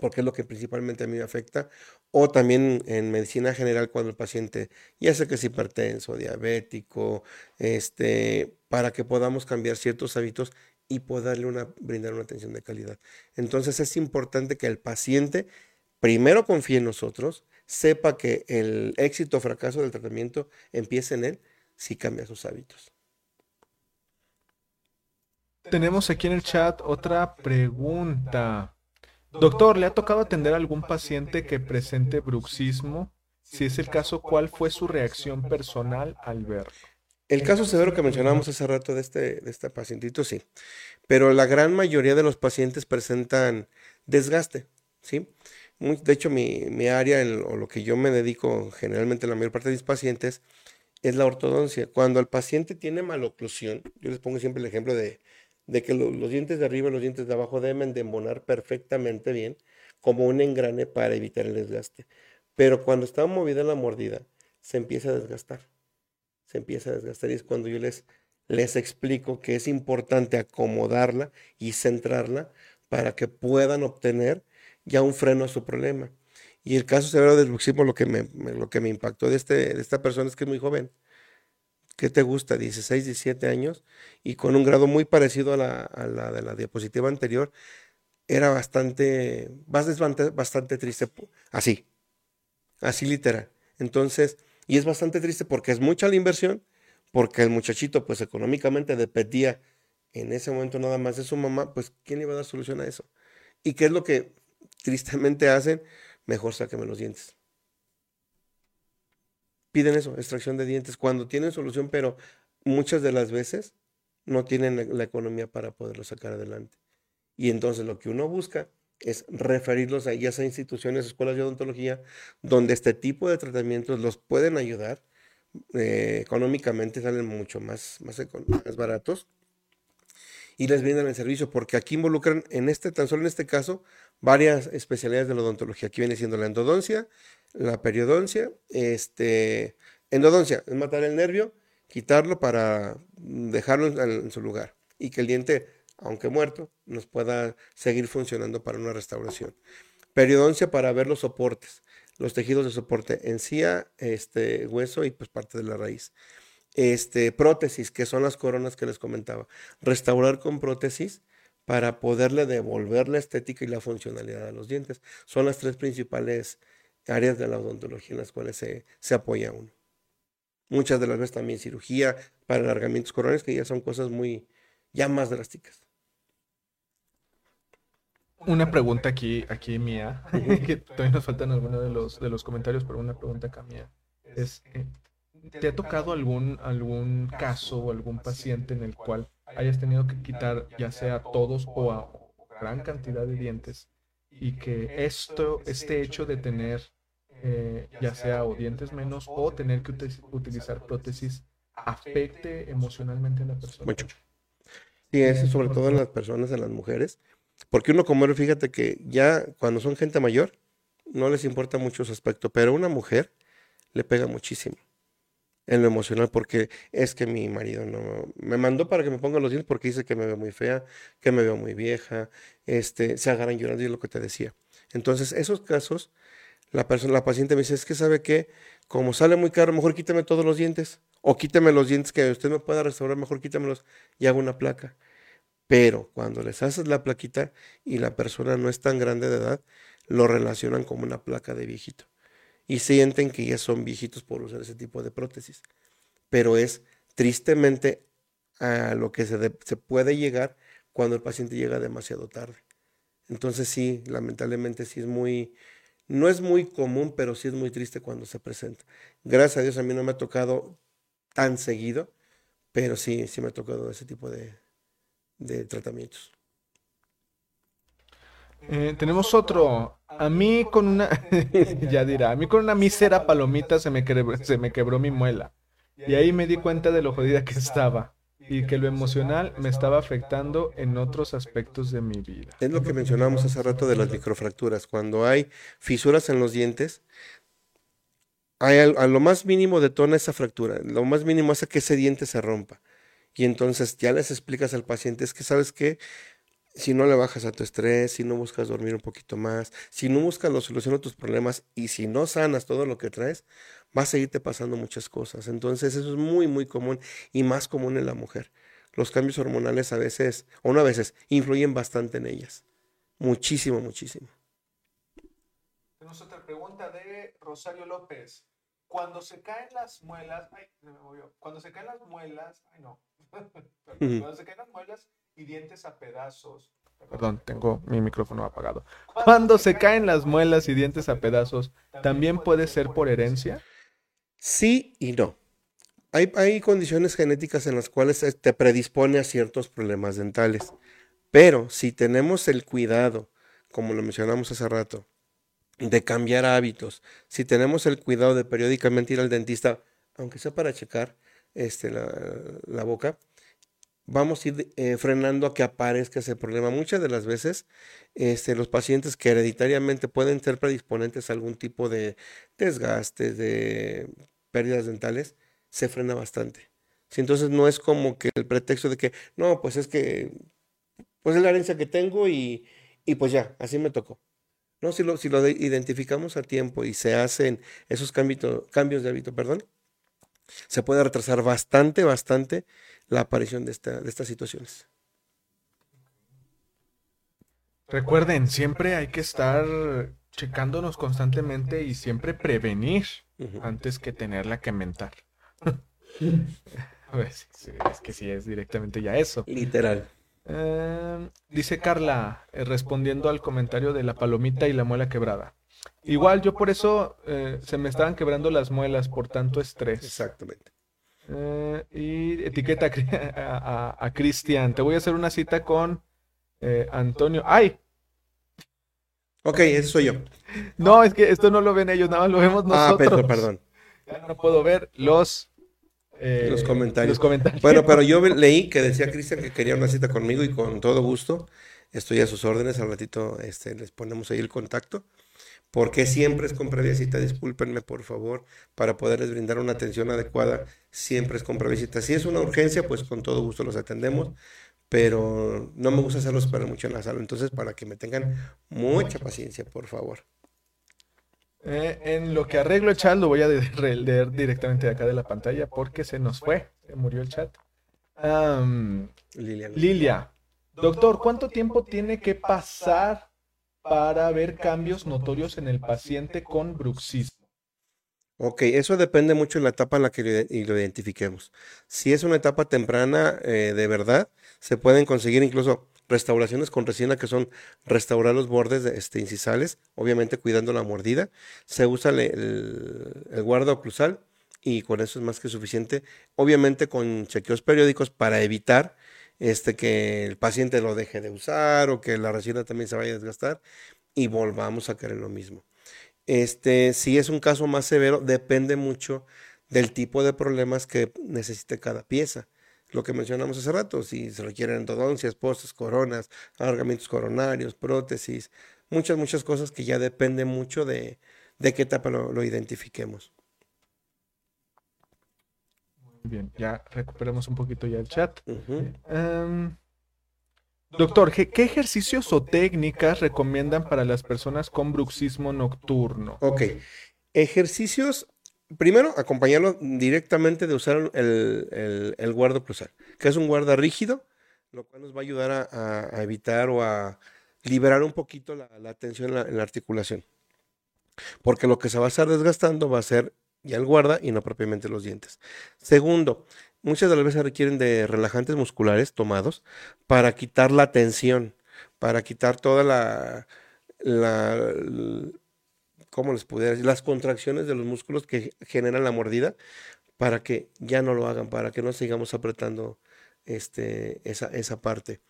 porque es lo que principalmente a mí me afecta, o también en medicina general cuando el paciente ya sea que es hipertenso, diabético, este, para que podamos cambiar ciertos hábitos y poderle una, brindar una atención de calidad. Entonces es importante que el paciente primero confíe en nosotros, sepa que el éxito o fracaso del tratamiento empieza en él si cambia sus hábitos. Tenemos aquí en el chat otra pregunta. Doctor, ¿le ha tocado atender a algún paciente que presente bruxismo? Si es el caso, ¿cuál fue su reacción personal al verlo? El caso severo que mencionamos hace rato de este, de este pacientito, sí. Pero la gran mayoría de los pacientes presentan desgaste, ¿sí? De hecho, mi, área o lo que yo me dedico generalmente la mayor parte de mis pacientes es la ortodoncia. Cuando el paciente tiene maloclusión, yo les pongo siempre el ejemplo de, que los dientes de arriba y los dientes de abajo deben de perfectamente bien como un engrane para evitar el desgaste. Pero cuando está movida la mordida, se empieza a desgastar. Se empieza a desgastar y es cuando yo les, les explico que es importante acomodarla y centrarla para que puedan obtener ya un freno a su problema. Y el caso severo del bruxismo, lo que me, lo que me impactó de, este, de esta persona es que es muy joven. ¿qué te gusta? 16, 17 años, y con un grado muy parecido a la, a la de la diapositiva anterior, era bastante, bastante, bastante triste, así, así literal. Entonces, y es bastante triste porque es mucha la inversión, porque el muchachito pues económicamente dependía en ese momento nada más de su mamá, pues ¿quién iba a dar solución a eso? ¿Y qué es lo que tristemente hacen? Mejor sáqueme los dientes. Piden eso, extracción de dientes, cuando tienen solución, pero muchas de las veces no tienen la economía para poderlo sacar adelante. Y entonces lo que uno busca es referirlos a ellas a instituciones, escuelas de odontología, donde este tipo de tratamientos los pueden ayudar. Eh, económicamente salen mucho más, más, más baratos y les brindan el servicio, porque aquí involucran en este, tan solo en este caso, varias especialidades de la odontología. Aquí viene siendo la endodoncia, la periodoncia, este, endodoncia, es matar el nervio, quitarlo para dejarlo en su lugar y que el diente aunque muerto, nos pueda seguir funcionando para una restauración. Periodoncia para ver los soportes, los tejidos de soporte, encía, este, hueso y pues parte de la raíz. Este, prótesis, que son las coronas que les comentaba. Restaurar con prótesis para poderle devolver la estética y la funcionalidad a los dientes. Son las tres principales áreas de la odontología en las cuales se, se apoya uno. Muchas de las veces también cirugía para alargamientos coronales, que ya son cosas muy, ya más drásticas. Una pregunta aquí, aquí mía, que nos faltan algunos de los, de los comentarios, pero una pregunta acá mía. Es, eh, ¿te ha tocado algún, algún caso o algún paciente en el cual hayas tenido que quitar ya sea todos o a gran cantidad de dientes y que esto, este hecho de tener eh, ya sea o dientes menos o tener que utilizar prótesis afecte emocionalmente a la persona? Mucho. Sí, eso sobre todo en las personas, en las mujeres porque uno como él, fíjate que ya cuando son gente mayor, no les importa mucho su aspecto, pero una mujer le pega muchísimo en lo emocional porque es que mi marido no me mandó para que me ponga los dientes porque dice que me veo muy fea, que me veo muy vieja, este, se agarran llorando y es lo que te decía. Entonces, esos casos, la persona, la paciente me dice, es que sabe que como sale muy caro, mejor quítame todos los dientes o quítame los dientes que usted me pueda restaurar, mejor quítamelos y hago una placa. Pero cuando les haces la plaquita y la persona no es tan grande de edad, lo relacionan como una placa de viejito. Y sienten que ya son viejitos por usar ese tipo de prótesis. Pero es tristemente a lo que se, se puede llegar cuando el paciente llega demasiado tarde. Entonces sí, lamentablemente sí es muy, no es muy común, pero sí es muy triste cuando se presenta. Gracias a Dios a mí no me ha tocado tan seguido, pero sí, sí me ha tocado ese tipo de, de tratamientos. Eh, tenemos otro. A mí con una, ya dirá, a mí con una mísera palomita se me, quebró, se me quebró mi muela. Y ahí me di cuenta de lo jodida que estaba y que lo emocional me estaba afectando en otros aspectos de mi vida. Es lo que mencionamos hace rato de las microfracturas. Cuando hay fisuras en los dientes, hay a lo más mínimo detona esa fractura. Lo más mínimo hace que ese diente se rompa. Y entonces ya les explicas al paciente, es que sabes que si no le bajas a tu estrés, si no buscas dormir un poquito más, si no buscas la solución a tus problemas y si no sanas todo lo que traes, va a seguirte pasando muchas cosas. Entonces eso es muy, muy común y más común en la mujer. Los cambios hormonales a veces, o no a veces, influyen bastante en ellas. Muchísimo, muchísimo. Tenemos otra pregunta de Rosario López. Cuando se caen las muelas, ay, me movió. Cuando se caen las muelas, ay no, cuando se caen las muelas y dientes a pedazos. Perdón, tengo mi micrófono apagado. Cuando se caen las muelas y dientes a pedazos, ¿también puede ser por herencia? Sí y no. Hay, hay condiciones genéticas en las cuales te predispone a ciertos problemas dentales. Pero si tenemos el cuidado, como lo mencionamos hace rato, de cambiar hábitos, si tenemos el cuidado de periódicamente ir al dentista, aunque sea para checar, este, la, boca, vamos a ir eh, frenando a que aparezca ese problema. Muchas de las veces este, los pacientes que hereditariamente pueden ser predisponentes a algún tipo de desgastes, de pérdidas dentales, se frena bastante. Si entonces no es como que el pretexto de que, no, pues es que, pues es la herencia que tengo y, y pues ya, así me tocó. No, si lo, si lo identificamos a tiempo y se hacen esos cambios, cambios de hábito, perdón, se puede retrasar bastante, bastante la aparición de, esta, de estas situaciones. Recuerden, siempre hay que estar checándonos constantemente y siempre prevenir antes que tenerla que mentar. Pues, es que sí es directamente ya eso. Literal. Em, dice Carla, eh, respondiendo al comentario de la palomita y la muela quebrada. Igual yo por eso eh, se me estaban quebrando las muelas por tanto estrés. Exactamente. Eh, y etiqueta a, Cristian. Te voy a hacer una cita con Antonio. ¡Ay! Ok, eso soy yo. No, es que esto no lo ven ellos, nada más lo vemos nosotros. Ah, perdón. Ya no puedo ver los eh, los, comentarios. Bueno, pero yo leí que decía Cristian que quería una cita conmigo y con todo gusto estoy a sus órdenes. Al ratito este, les ponemos ahí el contacto. Porque siempre es con previa cita, discúlpenme por favor, para poderles brindar una atención adecuada, siempre es con previa cita. Si es una urgencia, pues con todo gusto los atendemos, pero no me gusta hacerlos para mucho en la sala. Entonces, para que me tengan mucha paciencia, por favor. Eh, en lo que arreglo el chat, lo voy a leer directamente de acá de la pantalla porque se nos fue, se murió el chat. Lilia. Lilia. Doctor, ¿cuánto tiempo tiene que pasar para ver cambios notorios en el paciente con bruxismo? Ok, eso depende mucho de la etapa en la que lo, identifiquemos. Si es una etapa temprana eh, de verdad, se pueden conseguir incluso restauraciones con resina que son restaurar los bordes este, incisales, obviamente cuidando la mordida. Se usa el, el, guarda oclusal y con eso es más que suficiente. Obviamente con chequeos periódicos para evitar este, que el paciente lo deje de usar o que la resina también se vaya a desgastar y volvamos a querer lo mismo. Este, si es un caso más severo, depende mucho del tipo de problemas que necesite cada pieza lo que mencionamos hace rato, si se requieren endodoncias, postes, coronas, alargamientos coronarios, prótesis, muchas, muchas cosas que ya depende mucho de, qué etapa lo, identifiquemos. Bien, ya recuperamos un poquito ya el chat. Em, doctor, ¿qué, ¿qué, ejercicios o técnicas recomiendan para las personas con bruxismo nocturno? Ok, ejercicios primero, acompañarlo directamente de usar el, el, guarda cruzar, que es un guarda rígido, lo cual nos va a ayudar a, evitar o a liberar un poquito la, tensión en la, articulación. Porque lo que se va a estar desgastando va a ser ya el guarda y no propiamente los dientes. Segundo, muchas de las veces requieren de relajantes musculares tomados para quitar la tensión, para quitar toda la, la ¿cómo les pudiera decir? Las contracciones de los músculos que generan la mordida para que ya no lo hagan, para que no sigamos apretando este, esa, esa parte.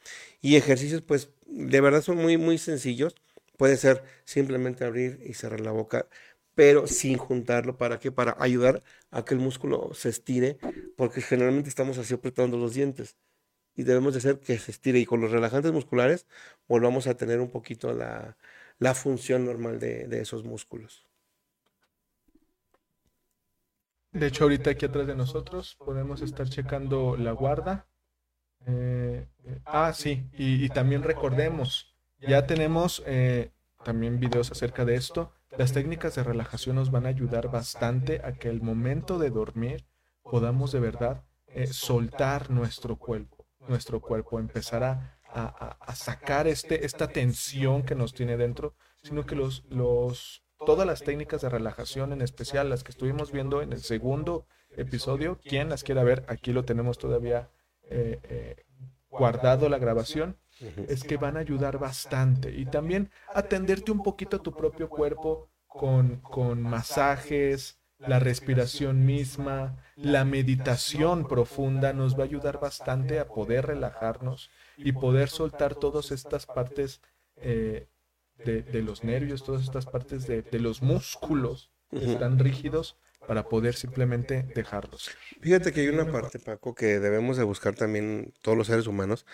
Y ejercicios, pues, de verdad son muy, muy sencillos. Puede ser simplemente abrir y cerrar la boca, pero sin juntarlo. ¿Para qué? Para ayudar a que el músculo se estire, porque generalmente estamos así apretando los dientes. Y debemos de hacer que se estire. Y con los relajantes musculares volvamos a tener un poquito la, la función normal de, esos músculos. De hecho, ahorita aquí atrás de nosotros podemos estar checando la guarda. Eh, eh, ah, sí, y, también recordemos, ya tenemos eh, también videos acerca de esto. Las técnicas de relajación nos van a ayudar bastante a que el momento de dormir podamos de verdad soltar nuestro cuerpo, nuestro cuerpo, empezar a, a, sacar este, esta tensión que nos tiene dentro, sino que los, los, todas las técnicas de relajación, en especial las que estuvimos viendo en el segundo episodio, quien las quiera ver, aquí lo tenemos todavía eh, eh, guardado la grabación, es que van a ayudar bastante. Y también atenderte un poquito a tu propio cuerpo con, con masajes, la respiración misma, la meditación profunda nos va a ayudar bastante a poder relajarnos y poder soltar todas estas partes eh, de, los nervios, todas estas partes de, los músculos que están rígidos para poder simplemente dejarlos. Fíjate que hay una parte, Paco, que debemos de buscar también todos los seres humanos.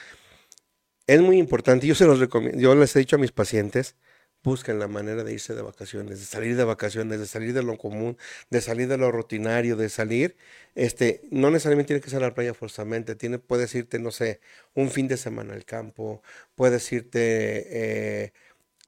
Es muy importante, yo se los recomiendo, yo les he dicho a mis pacientes, busquen la manera de irse de vacaciones, de salir de vacaciones, de salir de lo común, de salir de lo rutinario, de salir, este, no necesariamente tiene que ser a la playa forzosamente, tiene, puedes irte, no sé, un fin de semana al campo, puedes irte eh,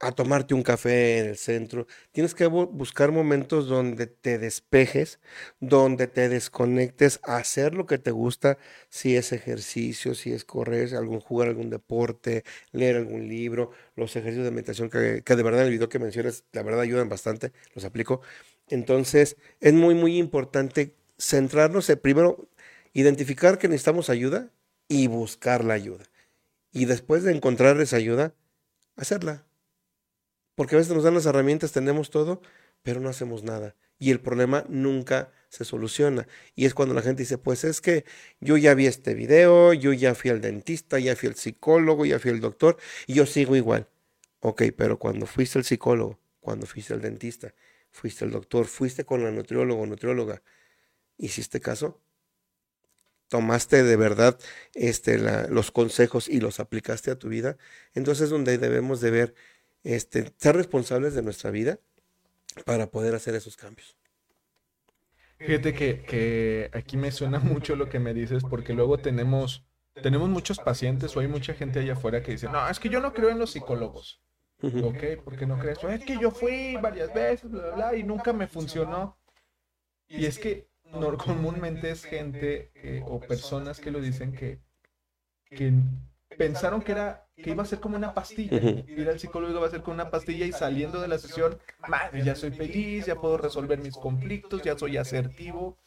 a tomarte un café en el centro. Tienes que buscar momentos donde te despejes, donde te desconectes, hacer lo que te gusta, si es ejercicio, si es correr, algún, jugar algún deporte, leer algún libro, los ejercicios de meditación que, que de verdad en el video que mencionas, la verdad ayudan bastante, los aplico. Entonces, es muy, muy importante centrarnos en primero identificar que necesitamos ayuda y buscar la ayuda. Y después de encontrar esa ayuda, hacerla porque a veces nos dan las herramientas, tenemos todo, pero no hacemos nada. Y el problema nunca se soluciona. Y es cuando la gente dice, pues es que yo ya vi este video, yo ya fui al dentista, ya fui al psicólogo, ya fui al doctor, y yo sigo igual. Ok, pero cuando fuiste al psicólogo, cuando fuiste al dentista, fuiste al doctor, fuiste con la nutriólogo o nutrióloga, ¿hiciste caso? tomaste de verdad este, los consejos y los aplicaste a tu vida, entonces es donde debemos de ver este, ser responsables de nuestra vida para poder hacer esos cambios. Fíjate que, aquí me suena mucho lo que me dices, porque luego tenemos, tenemos muchos pacientes o hay mucha gente allá afuera que dice, no, es que yo no creo en los psicólogos. Ok, porque no crees? Es que yo fui varias veces, bla, bla, y nunca me funcionó. Y es que no, comúnmente es gente o personas que lo dicen que, que pensaron que era que iba a ser como una pastilla. Ir al psicólogo iba a ser como una pastilla y saliendo de la sesión, madre, ya soy feliz, ya puedo resolver mis conflictos, ya soy asertivo.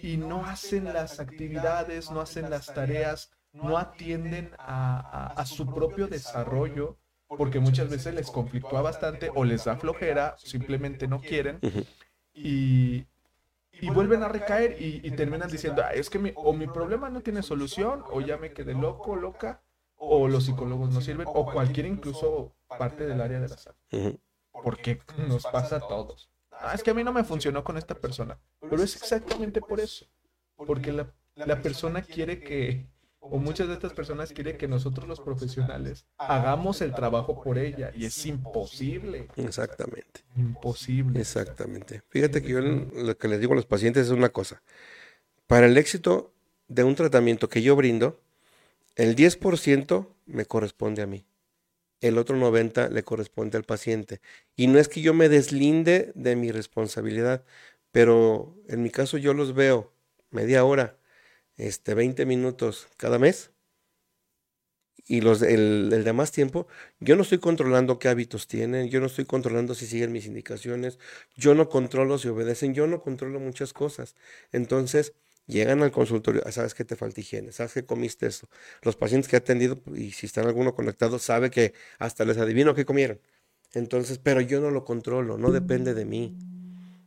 Y no hacen las actividades, no hacen las tareas, no atienden a, su propio desarrollo, porque muchas veces les conflictúa bastante o les da flojera, simplemente no quieren. Y, y vuelven a recaer y, terminan diciendo, es que o mi problema no tiene solución, o ya me quedé loco, loca, o los psicólogos no sirven, o cualquier incluso parte del área de la salud. Porque nos pasa a todos. Ah, es que a mí no me funcionó con esta persona. Pero es exactamente por eso. Porque la, la persona quiere que, o muchas de estas personas quieren que nosotros los profesionales hagamos el trabajo por ella. Y es imposible. Exactamente. Imposible. Exactamente. Fíjate que yo lo que les digo a los pacientes es una cosa. Para el éxito de un tratamiento que yo brindo, el 10% me corresponde a mí. El otro 90% le corresponde al paciente. Y no es que yo me deslinde de mi responsabilidad, pero en mi caso yo los veo media hora, este, 20 minutos cada mes. Y los, el, el demás tiempo, yo no estoy controlando qué hábitos tienen, yo no estoy controlando si siguen mis indicaciones, yo no controlo si obedecen, yo no controlo muchas cosas. Entonces, Llegan al consultorio, ah, sabes que te falta higiene, sabes que comiste esto. Los pacientes que he atendido, y si están alguno conectado, sabe que hasta les adivino qué comieron. Entonces, pero yo no lo controlo, no depende de mí.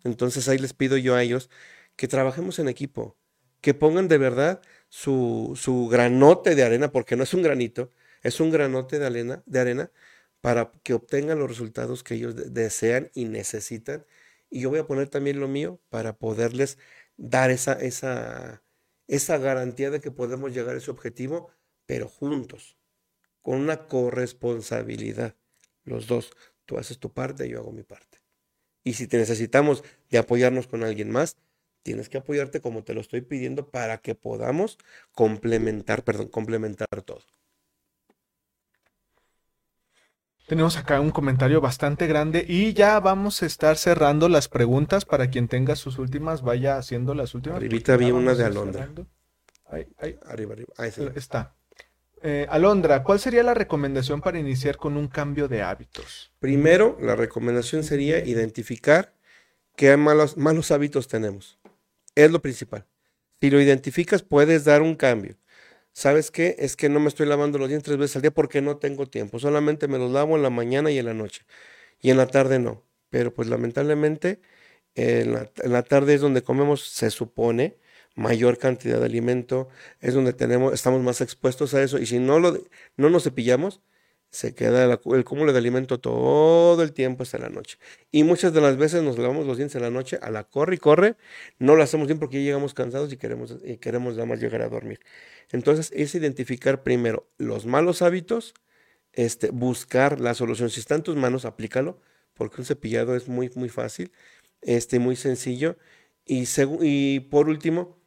Entonces ahí les pido yo a ellos que trabajemos en equipo, que pongan de verdad su, su granote de arena, porque no es un granito, es un granote de arena, de arena para que obtengan los resultados que ellos desean y necesitan. Y yo voy a poner también lo mío para poderles dar esa, esa, esa garantía de que podemos llegar a ese objetivo, pero juntos, con una corresponsabilidad. Los dos, tú haces tu parte, yo hago mi parte. Y si te necesitamos de apoyarnos con alguien más, tienes que apoyarte como te lo estoy pidiendo para que podamos complementar, perdón, complementar todo. Tenemos acá un comentario bastante grande y ya vamos a estar cerrando las preguntas para quien tenga sus últimas, vaya haciendo las últimas. Arribita vi una de Alondra. Ahí, ahí. Arriba, arriba. Ahí está. Eh, Alondra, ¿cuál sería la recomendación para iniciar con un cambio de hábitos? Primero, la recomendación sería identificar qué malos, malos hábitos tenemos. Es lo principal. Si lo identificas, puedes dar un cambio. ¿Sabes qué? Es que no me estoy lavando los dientes tres veces al día porque no tengo tiempo. Solamente me los lavo en la mañana y en la noche. Y en la tarde no. Pero pues lamentablemente en la, tarde es donde comemos, se supone, mayor cantidad de alimento, es donde tenemos, estamos más expuestos a eso. Y si no, lo, no nos cepillamos, se queda el cúmulo de alimento todo el tiempo hasta la noche. Y muchas de las veces nos lavamos los dientes en la noche a la corre y corre, no lo hacemos bien porque ya llegamos cansados y queremos, queremos nada más llegar a dormir. Entonces es identificar primero los malos hábitos, este, buscar la solución. Si está en tus manos, aplícalo, porque un cepillado es muy, muy fácil, este, muy sencillo. Y, y por último,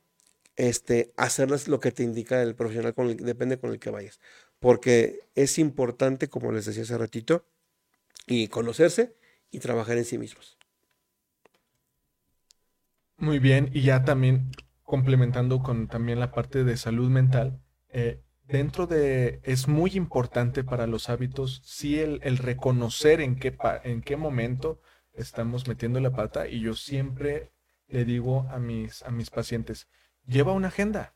este, hacerlas lo que te indica el profesional, depende con el que vayas porque es importante, como les decía hace ratito, y conocerse y trabajar en sí mismos. Muy bien, y ya también complementando con también la parte de salud mental, eh, dentro de, es muy importante para los hábitos, sí, el, el reconocer en qué, en qué momento estamos metiendo la pata, y yo siempre le digo a mis, a mis pacientes, lleva una agenda,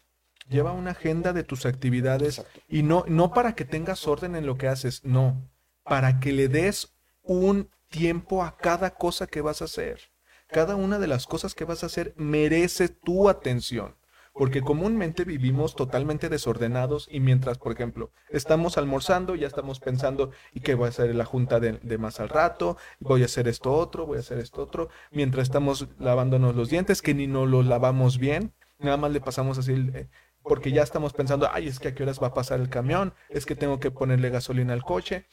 lleva una agenda de tus actividades, y no, no para que tengas orden en lo que haces, no, para que le des un tiempo a cada cosa que vas a hacer. Cada una de las cosas que vas a hacer merece tu atención. Porque comúnmente vivimos totalmente desordenados y mientras, por ejemplo, estamos almorzando, ya estamos pensando, ¿y qué voy a hacer la junta de, más al rato? Voy a hacer esto otro, voy a hacer esto otro. Mientras estamos lavándonos los dientes, que ni no los lavamos bien, nada más le pasamos así, eh, porque ya estamos pensando, ay, es que a qué horas va a pasar el camión, es que tengo que ponerle gasolina al coche.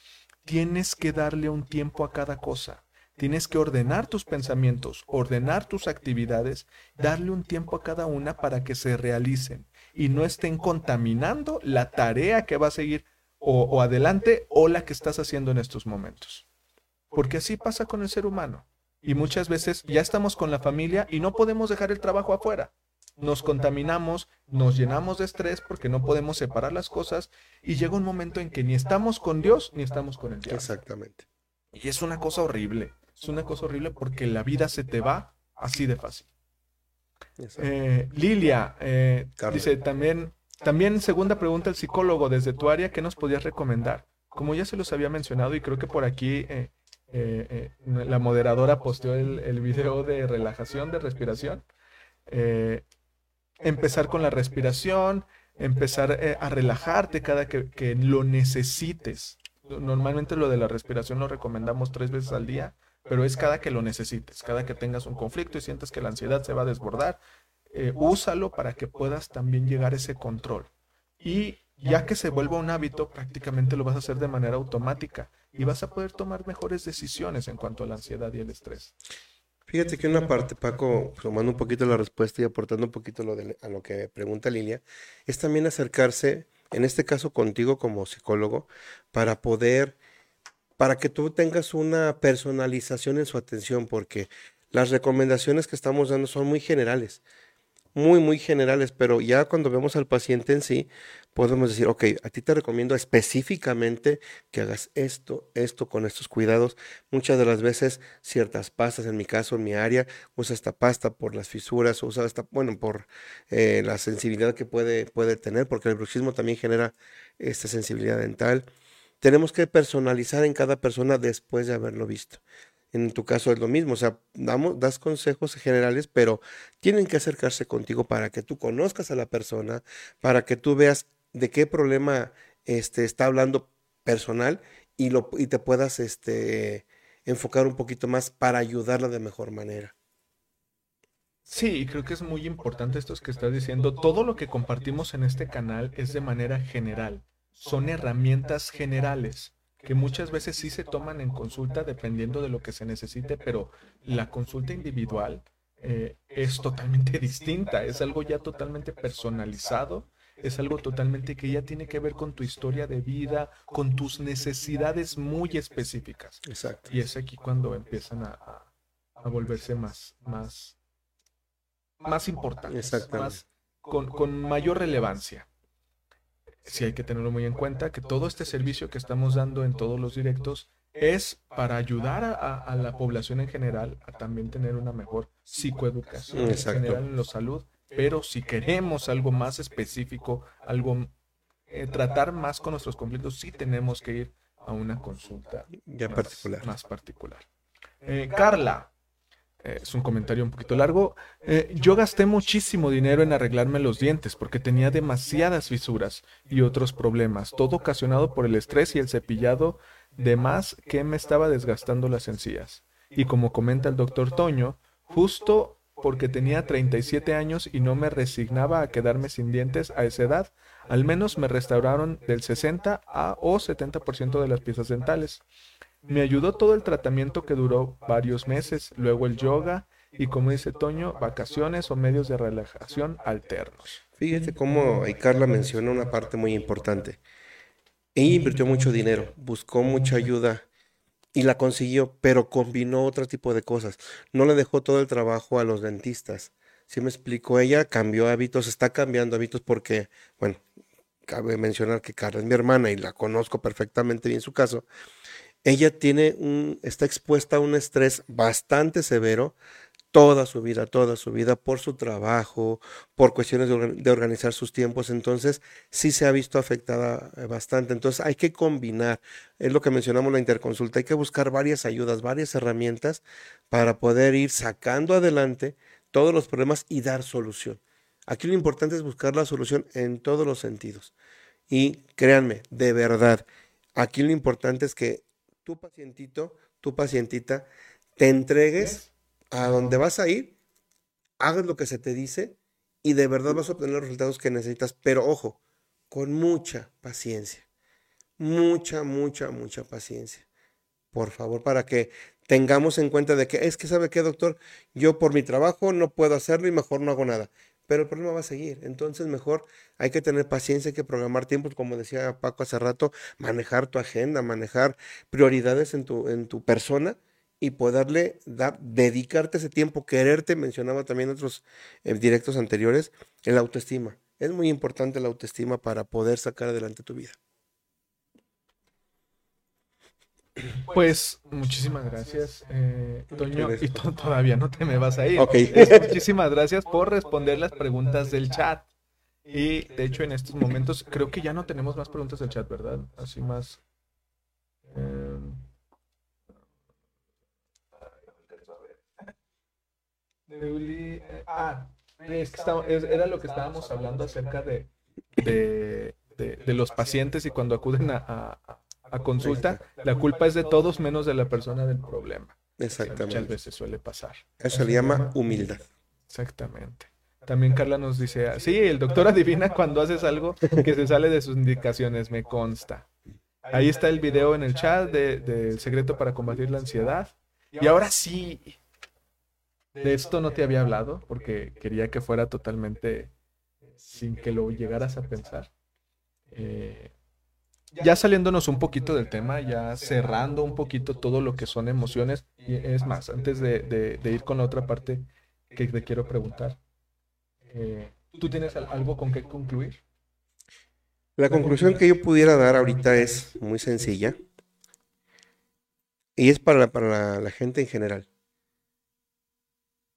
Tienes que darle un tiempo a cada cosa. Tienes que ordenar tus pensamientos, ordenar tus actividades, darle un tiempo a cada una para que se realicen y no estén contaminando la tarea que va a seguir o, adelante o la que estás haciendo en estos momentos. Porque así pasa con el ser humano. Y muchas veces ya estamos con la familia y no podemos dejar el trabajo afuera. Nos contaminamos, nos llenamos de estrés porque no podemos separar las cosas y llega un momento en que ni estamos con Dios ni estamos con el diablo. Exactamente. Y es una cosa horrible. Es una cosa horrible porque la vida se te va así de fácil. Eh, Lilia eh, dice también, también segunda pregunta el psicólogo desde tu área, ¿qué nos podías recomendar? Como ya se los había mencionado y creo que por aquí eh, la moderadora posteó el, el, video de relajación, de respiración. Empezar con la respiración, empezar a relajarte cada que, lo necesites. Normalmente lo de la respiración lo recomendamos tres veces al día pero es cada que lo necesites, cada que tengas un conflicto y sientes que la ansiedad se va a desbordar, eh, úsalo para que puedas también llegar a ese control. Y ya que se vuelva un hábito, prácticamente lo vas a hacer de manera automática y vas a poder tomar mejores decisiones en cuanto a la ansiedad y el estrés. Fíjate que una parte, Paco, tomando un poquito la respuesta y aportando un poquito a lo que pregunta Lilia, es también acercarse, en este caso contigo como psicólogo, para poder para que tú tengas una personalización en su atención, porque las recomendaciones que estamos dando son muy generales, muy, muy generales, pero ya cuando vemos al paciente en sí, podemos decir, ok, a ti te recomiendo específicamente que hagas esto, esto con estos cuidados. Muchas de las veces ciertas pastas, en mi caso, en mi área, usa esta pasta por las fisuras, usa esta, bueno, por eh, la sensibilidad que puede, puede tener, porque el bruxismo también genera esta sensibilidad dental tenemos que personalizar en cada persona después de haberlo visto. En tu caso es lo mismo, o sea, damos, das consejos generales, pero tienen que acercarse contigo para que tú conozcas a la persona, para que tú veas de qué problema este, está hablando personal y, lo, y te puedas este, enfocar un poquito más para ayudarla de mejor manera. Sí, creo que es muy importante esto que estás diciendo. Todo lo que compartimos en este canal es de manera general son herramientas generales que muchas veces sí se toman en consulta dependiendo de lo que se necesite, pero la consulta individual eh, es totalmente distinta, es algo ya totalmente personalizado, es algo totalmente que ya tiene que ver con tu historia de vida, con tus necesidades muy específicas. Exacto. Y es aquí cuando empiezan a, a, volverse más, más, más importantes, más, con, con mayor relevancia sí hay que tenerlo muy en cuenta, que todo este servicio que estamos dando en todos los directos es para ayudar a, la población en general a también tener una mejor psicoeducación en general en la salud, pero si queremos algo más específico, algo eh, tratar más con nuestros conflictos, sí tenemos que ir a una consulta ya particular. Más particular. Eh, Carla, eh, es un comentario un poquito largo. Eh, yo gasté muchísimo dinero en arreglarme los dientes porque tenía demasiadas fisuras y otros problemas, todo ocasionado por el estrés y el cepillado de más que me estaba desgastando las encías. Y como comenta el doctor Toño, justo porque tenía 37 años y no me resignaba a quedarme sin dientes a esa edad, al menos me restauraron del 60 a o 70% de las piezas dentales. Me ayudó todo el tratamiento que duró varios meses, luego el yoga y como dice Toño, vacaciones o medios de relajación alternos. Fíjate cómo Carla menciona una parte muy importante. Ella invirtió mucho dinero, buscó mucha ayuda y la consiguió, pero combinó otro tipo de cosas. No le dejó todo el trabajo a los dentistas. Si me explico, ella cambió hábitos, está cambiando hábitos porque, bueno, cabe mencionar que Carla es mi hermana y la conozco perfectamente bien su caso. Ella tiene un, está expuesta a un estrés bastante severo toda su vida, toda su vida, por su trabajo, por cuestiones de, organizar sus tiempos, entonces sí se ha visto afectada eh, bastante. Entonces hay que combinar, es lo que mencionamos la interconsulta, hay que buscar varias ayudas, varias herramientas para poder ir sacando adelante todos los problemas y dar solución. Aquí lo importante es buscar la solución en todos los sentidos. Y créanme, de verdad, aquí lo importante es que tu pacientito, tu pacientita, te entregues a donde vas a ir, hagas lo que se te dice y de verdad vas a obtener los resultados que necesitas. Pero ojo, con mucha paciencia. Mucha, mucha, mucha paciencia. Por favor, para que tengamos en cuenta de que es que, ¿sabe qué, doctor? Yo por mi trabajo no puedo hacerlo y mejor no hago nada. Pero el problema va a seguir. Entonces, mejor hay que tener paciencia, hay que programar tiempos, como decía Paco hace rato, manejar tu agenda, manejar prioridades en tu, en tu persona y poderle dar, dedicarte ese tiempo, quererte, mencionaba también otros eh, directos anteriores, el autoestima. Es muy importante la autoestima para poder sacar adelante tu vida. Pues muchísimas gracias, eh, Toño. Y todavía no te me vas a ir. muchísimas gracias por responder las preguntas del chat. Y de hecho, en estos momentos creo que ya no tenemos más preguntas del chat, ¿verdad? Así más. Eh, ah, es que era lo que estábamos hablando acerca de, de, los pacientes y cuando acuden a, consulta, la culpa es de todos menos de la persona del problema. Exactamente. Muchas veces suele pasar. Eso se llama humildad. Exactamente. También Carla nos dice, ah, sí, el doctor adivina cuando haces algo que se sale de sus indicaciones, me consta. Ahí está el video en el chat del de secreto para combatir la ansiedad. Y ahora sí, de esto no te había hablado porque quería que fuera totalmente sin que lo llegaras a pensar. Eh, ya saliéndonos un poquito del tema, ya cerrando un poquito todo lo que son emociones, y es más, antes de, ir con la otra parte que te quiero preguntar, eh, ¿tú tienes algo con qué concluir? La conclusión que yo pudiera dar ahorita es muy sencilla y es para, para la gente en general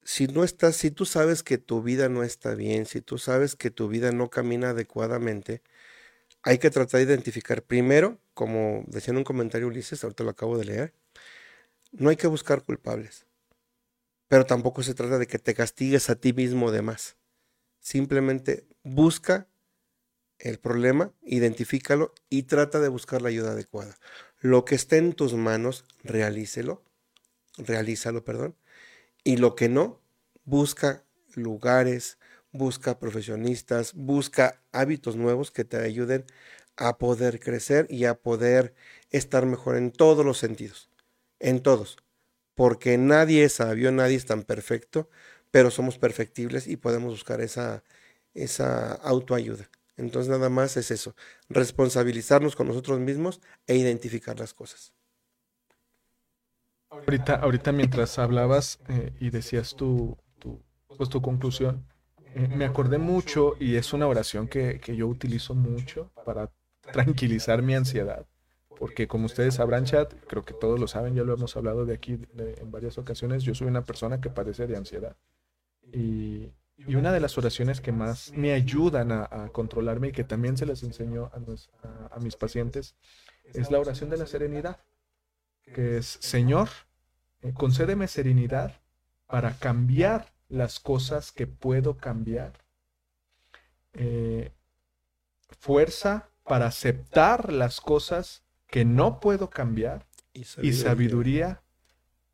si no estás, si tú sabes que tu vida no está bien, si tú sabes que tu vida no camina adecuadamente, hay que tratar de identificar primero, como decía en un comentario Ulises, ahorita lo acabo de leer, no hay que buscar culpables, pero tampoco se trata de que te castigues a ti mismo de más. Simplemente busca el problema, identifícalo y trata de buscar la ayuda adecuada. Lo que esté en tus manos, realícelo, realízalo, perdón, y lo que no, busca lugares, busca profesionistas, busca hábitos nuevos que te ayuden a poder crecer y a poder estar mejor en todos los sentidos, en todos, porque nadie es sabio, nadie es tan perfecto, pero somos perfectibles y podemos buscar esa, esa autoayuda. Entonces nada más es eso, responsabilizarnos con nosotros mismos e identificar las cosas. Ahorita, ahorita mientras hablabas eh, y decías tu, tu, pues, tu conclusión, eh, me acordé mucho y es una oración que, que, yo utilizo mucho para tranquilizar mi ansiedad. Porque como ustedes sabrán, chat, creo que todos lo saben, ya lo hemos hablado de aquí en varias ocasiones, yo soy una persona que padece de ansiedad. Y, y una de las oraciones que más me ayudan a, a controlarme y que también se las enseño a, a mis pacientes es la oración de la serenidad que es, Señor, eh, concédeme serenidad para cambiar las cosas que puedo cambiar, eh, fuerza para aceptar las cosas que no puedo cambiar y sabiduría,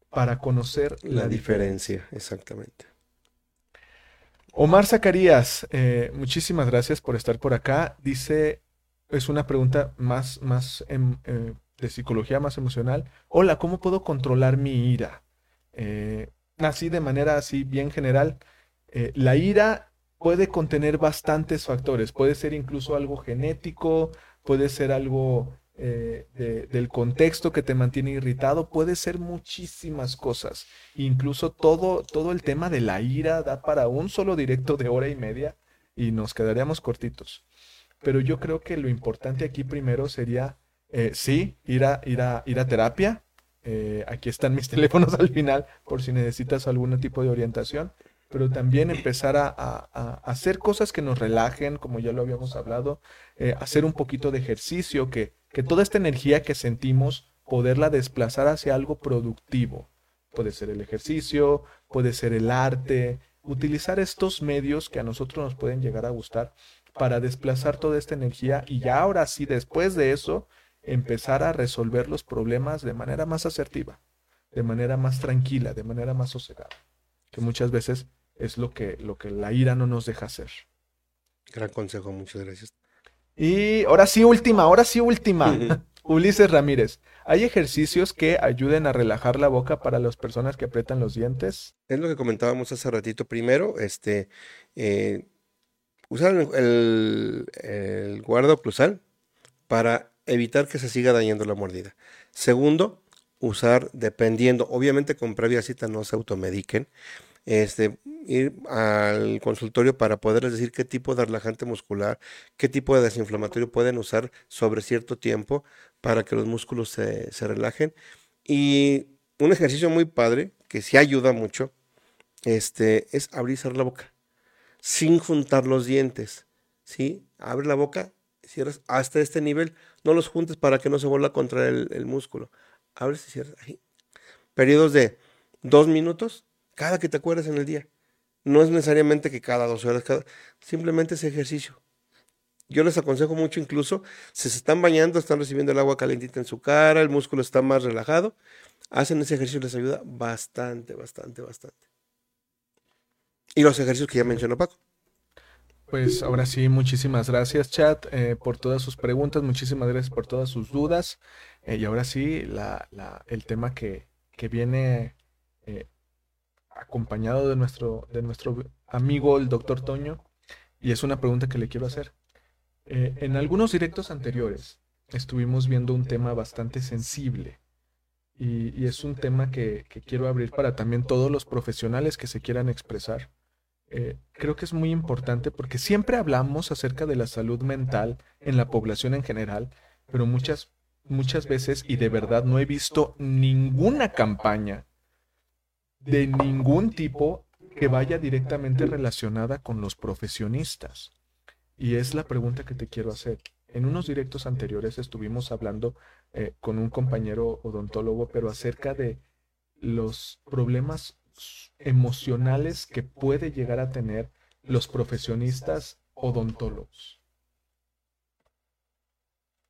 para conocer la, diferencia. Exactamente. Omar Zacarías, eh, muchísimas gracias por estar por acá. Dice, es una pregunta más, más em, de psicología más emocional. Hola, ¿cómo puedo controlar mi ira? Eh, así de manera así bien general, eh, la ira puede contener bastantes factores. Puede ser incluso algo genético, puede ser algo eh, de, del contexto que te mantiene irritado, puede ser muchísimas cosas. Incluso todo, todo el tema de la ira da para un solo directo de hora y media y nos quedaríamos cortitos. Pero yo creo que lo importante aquí primero sería, eh, sí, ir a, ir a, ir a terapia. Eh, aquí están mis teléfonos al final por si necesitas algún tipo de orientación pero también empezar a, hacer cosas que nos relajen, como ya lo habíamos hablado, eh, hacer un poquito de ejercicio, que, que toda esta energía que sentimos, poderla desplazar hacia algo productivo. Puede ser el ejercicio, puede ser el arte, utilizar estos medios que a nosotros nos pueden llegar a gustar para desplazar toda esta energía y ya ahora sí, después de eso, empezar a resolver los problemas de manera más asertiva, de manera más tranquila, de manera más sosegada, que muchas veces es lo que, lo que la ira no nos deja hacer. Gran consejo, muchas gracias. Y ahora sí, última, ahora sí, última. Ulises Ramírez, ¿hay ejercicios que ayuden a relajar la boca para las personas que aprietan los dientes? Es lo que comentábamos hace ratito. Primero, este, eh, usar el, el guarda oclusal para evitar que se siga dañando la mordida. Segundo, usar, dependiendo, obviamente con previa cita no se automediquen, este, ir al consultorio para poderles decir qué tipo de relajante muscular, qué tipo de desinflamatorio pueden usar sobre cierto tiempo para que los músculos se, relajen. Y un ejercicio muy padre, que sí ayuda mucho, este, es abrir y cerrar la boca, sin juntar los dientes. ¿sí? Abre la boca, cierras hasta este nivel, no los juntes para que no se vuelva a contraer el, músculo. Abres y cierras. Periodos de dos minutos cada que te acuerdas en el día. No es necesariamente que cada dos horas, cada... simplemente ese ejercicio. Yo les aconsejo mucho incluso, si se están bañando, están recibiendo el agua calentita en su cara, el músculo está más relajado, hacen ese ejercicio, les ayuda bastante, bastante, bastante. Y los ejercicios que ya mencionó Paco. Pues ahora sí, muchísimas gracias, chat, eh, por todas sus preguntas, muchísimas gracias por todas sus dudas. Eh, y ahora sí, la, el tema que, que viene eh, acompañado de nuestro, de nuestro amigo el doctor Toño, y es una pregunta que le quiero hacer. Eh, en algunos directos anteriores estuvimos viendo un tema bastante sensible y, es un tema que, quiero abrir para también todos los profesionales que se quieran expresar. Eh, creo que es muy importante porque siempre hablamos acerca de la salud mental en la población en general, pero muchas, muchas veces y de verdad no he visto ninguna campaña de ningún tipo que vaya directamente relacionada con los profesionistas. Y es la pregunta que te quiero hacer. En unos directos anteriores estuvimos hablando eh, con un compañero odontólogo, pero acerca de los problemas emocionales que puede llegar a tener los profesionistas odontólogos.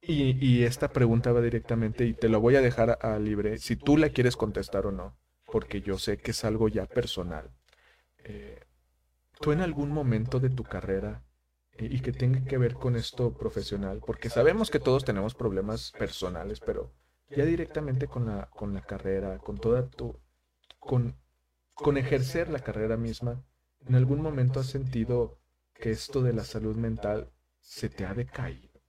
Y, y, esta pregunta va directamente y te lo voy a dejar a libre, si tú la quieres contestar o no porque yo sé que es algo ya personal. Eh, ¿Tú en algún momento de tu carrera eh, y que tenga que ver con esto profesional, porque sabemos que todos tenemos problemas personales, pero ya directamente con la, con la carrera, con toda tu, con, con ejercer la carrera misma, ¿en algún momento has sentido que esto de la salud mental se te ha decaído?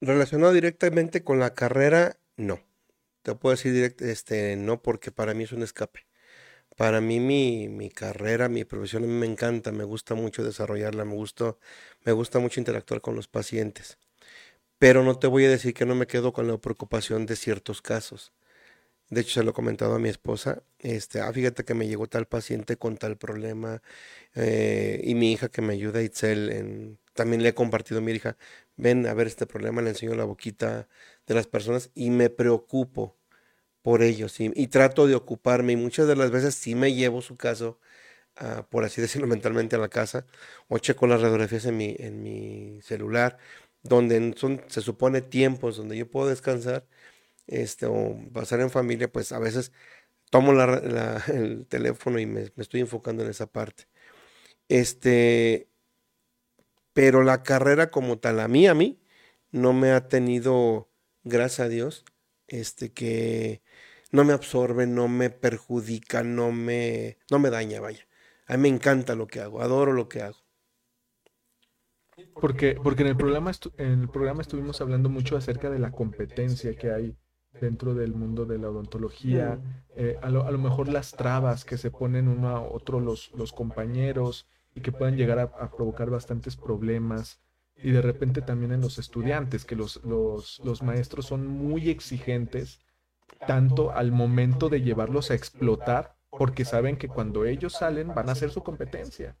Relacionado directamente con la carrera, no. Te puedo decir directo, este, no, porque para mí es un escape. Para mí mi, carrera, mi profesión, a mí me encanta, me gusta mucho desarrollarla, me gusta, me gusta mucho interactuar con los pacientes. Pero no te voy a decir que no me quedo con la preocupación de ciertos casos. De hecho, se lo he comentado a mi esposa. Este, ah, fíjate que me llegó tal paciente con tal problema. Eh, y mi hija que me ayuda, Itzel, en, también le he compartido a mi hija. Ven a ver este problema, le enseño la boquita de las personas y me preocupo por ellos y, trato de ocuparme y muchas de las veces sí me llevo su caso, ah, por así decirlo, mentalmente a la casa o checo las radiografías en mi, en mi celular, donde son, se supone tiempos donde yo puedo descansar este, o pasar en familia, pues a veces tomo el teléfono y me, me, estoy enfocando en esa parte. Este, pero la carrera como tal, a mí, a mí, no me ha tenido, gracias a Dios, este, que no me absorbe, no me perjudica, no me, no me daña, vaya. A mí me encanta lo que hago, adoro lo que hago. Porque, porque en, el programa en el programa estuvimos hablando mucho acerca de la competencia que hay dentro del mundo de la odontología, eh, a, lo, a, lo, mejor las trabas que se ponen uno a otro los, los compañeros y que pueden llegar a, provocar bastantes problemas. Y de repente también en los estudiantes, que los, los, los maestros son muy exigentes, tanto al momento de llevarlos a explotar, porque saben que cuando ellos salen van a hacer su competencia.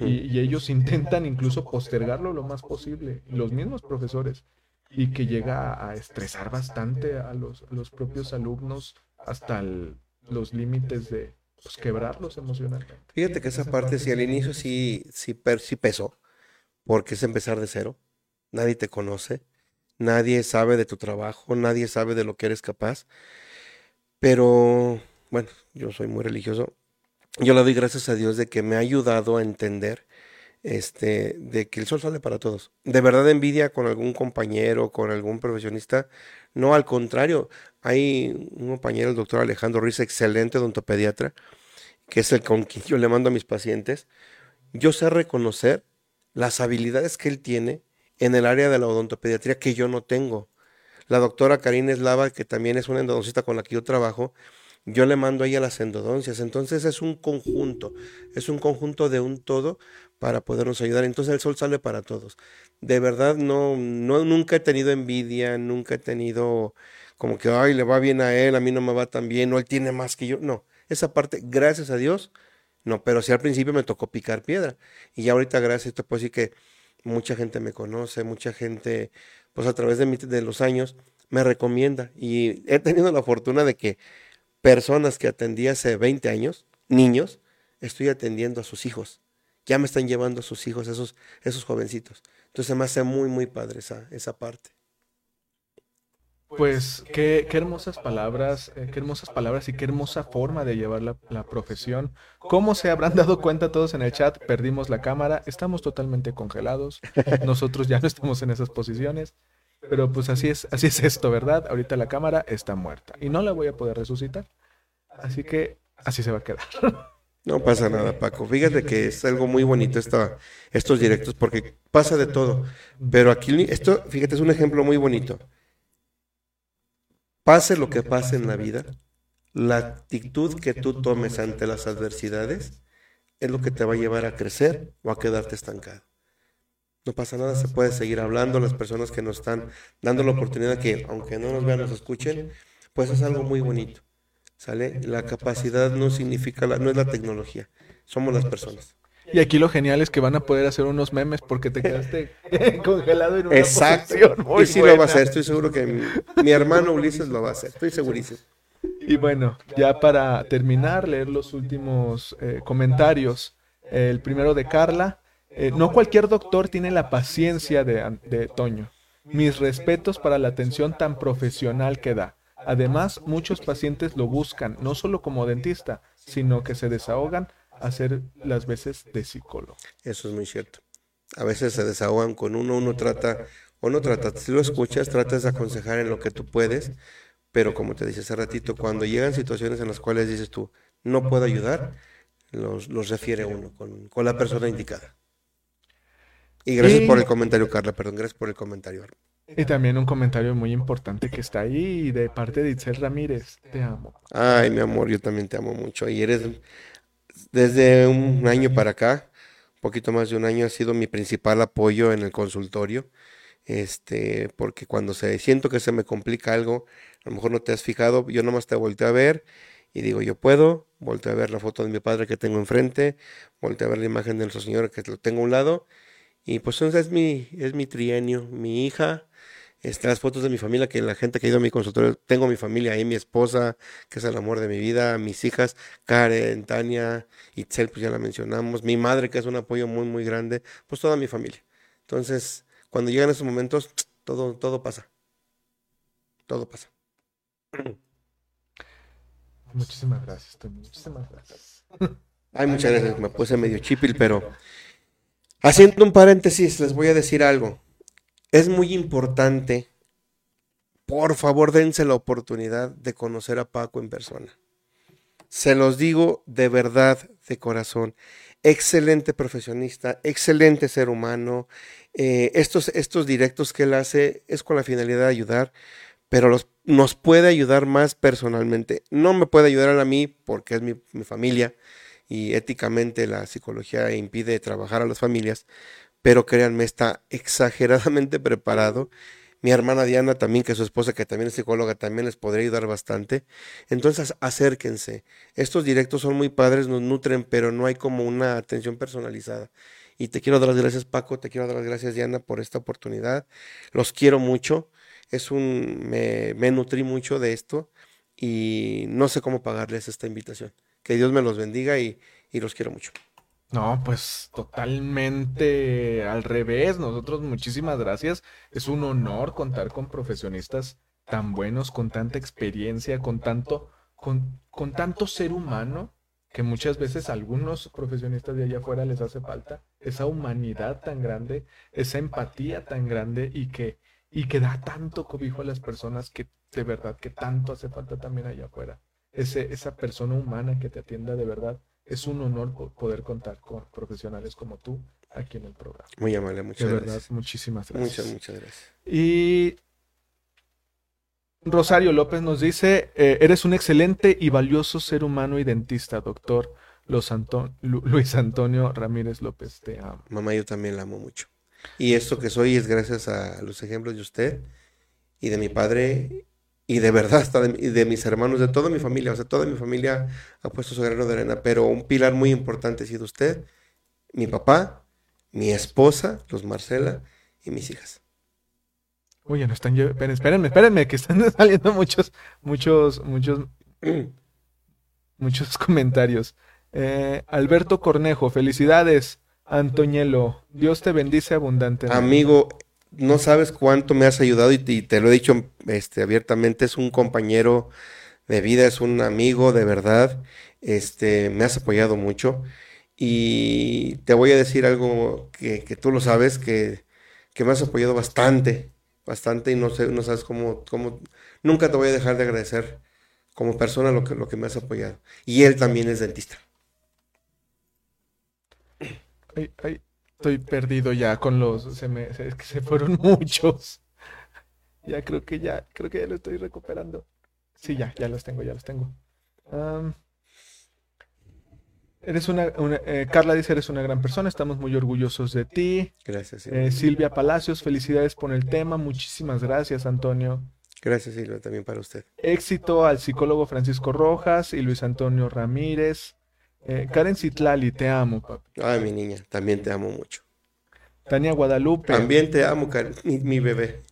y, ellos intentan incluso postergarlo lo más posible, los mismos profesores, y que llega a estresar bastante a los, los propios alumnos hasta los límites de pues, quebrarlos emocionalmente. Fíjate que esa parte, si al inicio sí, sí, sí pesó, porque es empezar de cero, nadie te conoce, nadie sabe de tu trabajo, nadie sabe de lo que eres capaz, pero bueno, yo soy muy religioso, yo le doy gracias a Dios de que me ha ayudado a entender este, de que el sol sale para todos. De verdad envidia con algún compañero, con algún profesionista. No, al contrario, hay un compañero, el doctor Alejandro Ruiz, excelente odontopediatra, que es el con quien yo le mando a mis pacientes. Yo sé reconocer las habilidades que él tiene en el área de la odontopediatría que yo no tengo. La doctora Karina Eslava, que también es una endodoncista con la que yo trabajo, yo le mando a ella las endodoncias. Entonces es un conjunto, es un conjunto de un todo para podernos ayudar. Entonces el sol sale para todos. De verdad, no, no, nunca he tenido envidia, nunca he tenido como que, ay, le va bien a él, a mí no me va tan bien, o él tiene más que yo. No, esa parte, gracias a Dios, no, pero sí al principio me tocó picar piedra. Y ya ahorita, gracias, te puedo decir que mucha gente me conoce, mucha gente, pues a través de los años, me recomienda. Y he tenido la fortuna de que personas que atendí hace 20 años, niños, estoy atendiendo a sus hijos. Ya me están llevando a sus hijos, esos, esos jovencitos. Entonces me hace muy, muy padre esa, esa parte. Pues qué, qué hermosas palabras, eh, qué hermosas palabras y qué hermosa forma de llevar la, la, profesión. ¿Cómo se habrán dado cuenta todos en el chat? Perdimos la cámara, estamos totalmente congelados. Nosotros ya no estamos en esas posiciones. Pero pues así es, así es esto, ¿verdad? Ahorita la cámara está muerta y no la voy a poder resucitar. Así que así se va a quedar. No pasa nada, Paco. Fíjate que es algo muy bonito estos directos porque pasa de todo. Pero aquí, esto, fíjate, es un ejemplo muy bonito. Pase lo que pase en la vida, la actitud que tú tomes ante las adversidades es lo que te va a llevar a crecer o a quedarte estancado. No pasa nada, se puede seguir hablando. Las personas que nos están dando la oportunidad que, aunque no nos vean, nos escuchen, pues es algo muy bonito. ¿Sale? La capacidad no significa, la, no es la tecnología, somos las personas. Y aquí lo genial es que van a poder hacer unos memes porque te quedaste congelado en una Exacto. y sí lo va a hacer, estoy seguro que mi, hermano Ulises lo va a hacer, estoy segurísimo. Y bueno, ya para terminar, leer los últimos eh, comentarios. El primero de Carla. Eh, no cualquier doctor tiene la paciencia de, de Toño. Mis respetos para la atención tan profesional que da. Además, muchos pacientes lo buscan, no solo como dentista, sino que se desahogan a hacer las veces de psicólogo. Eso es muy cierto. A veces se desahogan con uno, uno trata, o no trata, si lo escuchas, tratas de aconsejar en lo que tú puedes, pero como te dije hace ratito, cuando llegan situaciones en las cuales dices tú, no puedo ayudar, los, refiere uno con la persona indicada. Y gracias por el comentario, Carla, perdón, gracias por el comentario. Y también un comentario muy importante que está ahí de parte de Itzel Ramírez. Te amo. Ay, mi amor, yo también te amo mucho. Y eres, desde un año para acá, un poquito más de un año, ha sido mi principal apoyo en el consultorio. Este, porque cuando se, siento que se me complica algo, a lo mejor no te has fijado, yo nomás te volteo a ver y digo, yo puedo, volteo a ver la foto de mi padre que tengo enfrente, volteo a ver la imagen de nuestro Señor que lo tengo a un lado y pues entonces es mi, es mi trienio, mi hija, este, las fotos de mi familia, que la gente que ha ido a mi consultorio, tengo mi familia ahí, mi esposa, que es el amor de mi vida, mis hijas, Karen, Tania, Itzel, pues ya la mencionamos, mi madre, que es un apoyo muy, muy grande, pues toda mi familia. Entonces, cuando llegan esos momentos, todo, todo pasa. Todo pasa. Muchísimas gracias, Muchísimas gracias. Ay, muchas gracias. Me puse medio chipil, pero Haciendo un paréntesis, les voy a decir algo. Es muy importante, por favor, dense la oportunidad de conocer a Paco en persona. Se los digo de verdad, de corazón. Excelente profesionista, excelente ser humano, Eh, estos, estos directos que él hace es con la finalidad de ayudar, pero nos puede ayudar más personalmente. No me puede ayudar a mí porque es mi familia y éticamente la psicología impide trabajar a las familias, pero créanme, está exageradamente preparado mi hermana Diana también, que es su esposa, que también es psicóloga, también les podría ayudar bastante. Entonces, acérquense. Estos directos son muy padres, nos nutren, pero no hay como una atención personalizada. Y te quiero dar las gracias, Paco, te quiero dar las gracias, Diana, por esta oportunidad. Los quiero mucho. Es un, me, me nutrí mucho de esto y no sé cómo pagarles esta invitación. Que Dios me los bendiga y, y los quiero mucho. No, pues totalmente al revés. Nosotros muchísimas gracias. Es un honor contar con profesionistas tan buenos, con tanta experiencia, con tanto, con, con tanto ser humano que muchas veces a algunos profesionistas de allá afuera les hace falta esa humanidad tan grande, esa empatía tan grande y que, y que da tanto cobijo a las personas que de verdad que tanto hace falta también allá afuera. Ese, esa persona humana que te atienda de verdad es un honor poder contar con profesionales como tú aquí en el programa. Muy amable, muchas de verdad, gracias. muchísimas gracias. Muchas, muchas gracias. Y Rosario López nos dice, eh, eres un excelente y valioso ser humano y dentista, doctor Luis Antonio Ramírez López. Te amo. Mamá, yo también la amo mucho. Y esto que soy es gracias a los ejemplos de usted y de mi padre y de verdad hasta de, de, mis hermanos, de toda mi familia, o sea, toda mi familia ha puesto su grano de arena, pero un pilar muy importante ha sido usted, mi papá, mi esposa, los Marcela y mis hijas. Oye, no están, espérenme, espérenme, espérenme, que están saliendo muchos, muchos, muchos, muchos comentarios. Eh, Alberto Cornejo, felicidades, Antoñelo, Dios te bendice abundantemente. Amigo, no sabes cuánto me has ayudado y, te lo he dicho este, abiertamente, es un compañero de vida, es un amigo de verdad, este, me has apoyado mucho y te voy a decir algo que, que tú lo sabes, que, que, me has apoyado bastante, bastante y no, sé, no sabes cómo, cómo, nunca te voy a dejar de agradecer como persona lo que, lo que me has apoyado. Y él también es dentista. Ay, ay, Estoy perdido ya con los. Se me, se, se fueron muchos. Ya creo que ya, creo que ya lo estoy recuperando. Sí, ya, ya los tengo, ya los tengo. Um, eres una, una eh, Carla dice, eres una gran persona, estamos muy orgullosos de ti. Gracias. Silvia. Eh, Silvia Palacios, felicidades por el tema, muchísimas gracias, Antonio. Gracias, Silvia, también para usted. Éxito al psicólogo Francisco Rojas y Luis Antonio Ramírez. Eh, Karen Citlali, te amo, papi. Ay, mi niña, también te amo mucho. Tania Guadalupe. También te amo, Karen, mi, mi bebé.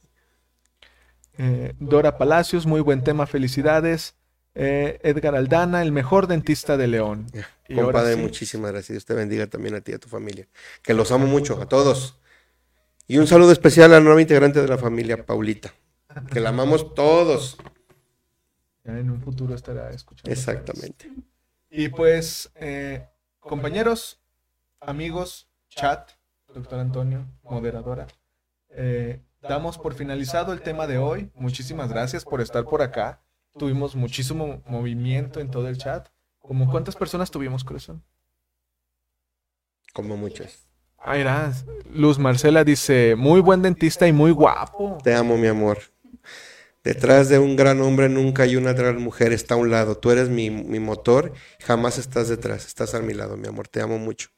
Eh, Dora Palacios, muy buen tema, felicidades. Eh, Edgar Aldana, el mejor dentista de León. Y Compadre, sí. muchísimas gracias. Dios te bendiga también a ti y a tu familia. Que los amo mucho, a todos. Y un saludo especial a la nueva integrante de la familia, Paulita. Que la amamos todos. Ya en un futuro estará escuchando. Exactamente. Y pues, eh, compañeros, amigos, chat, doctor Antonio, moderadora, eh, damos por finalizado el tema de hoy. Muchísimas gracias por estar por acá. Tuvimos muchísimo movimiento en todo el chat. ¿Como cuántas personas tuvimos, corazón? Como muchas. Ah, Luz Marcela dice, muy buen dentista y muy guapo. Te amo, mi amor. Detrás de un gran hombre nunca hay una gran mujer, está a un lado. Tú eres mi, mi, motor, jamás estás detrás, estás a mi lado, mi amor. Te amo mucho.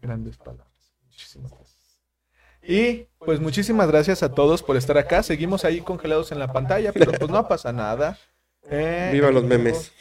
Grandes palabras. Muchísimas gracias. Y pues muchísimas gracias a todos por estar acá. Seguimos ahí congelados en la pantalla, pero pues no pasa nada. Eh, Viva los memes.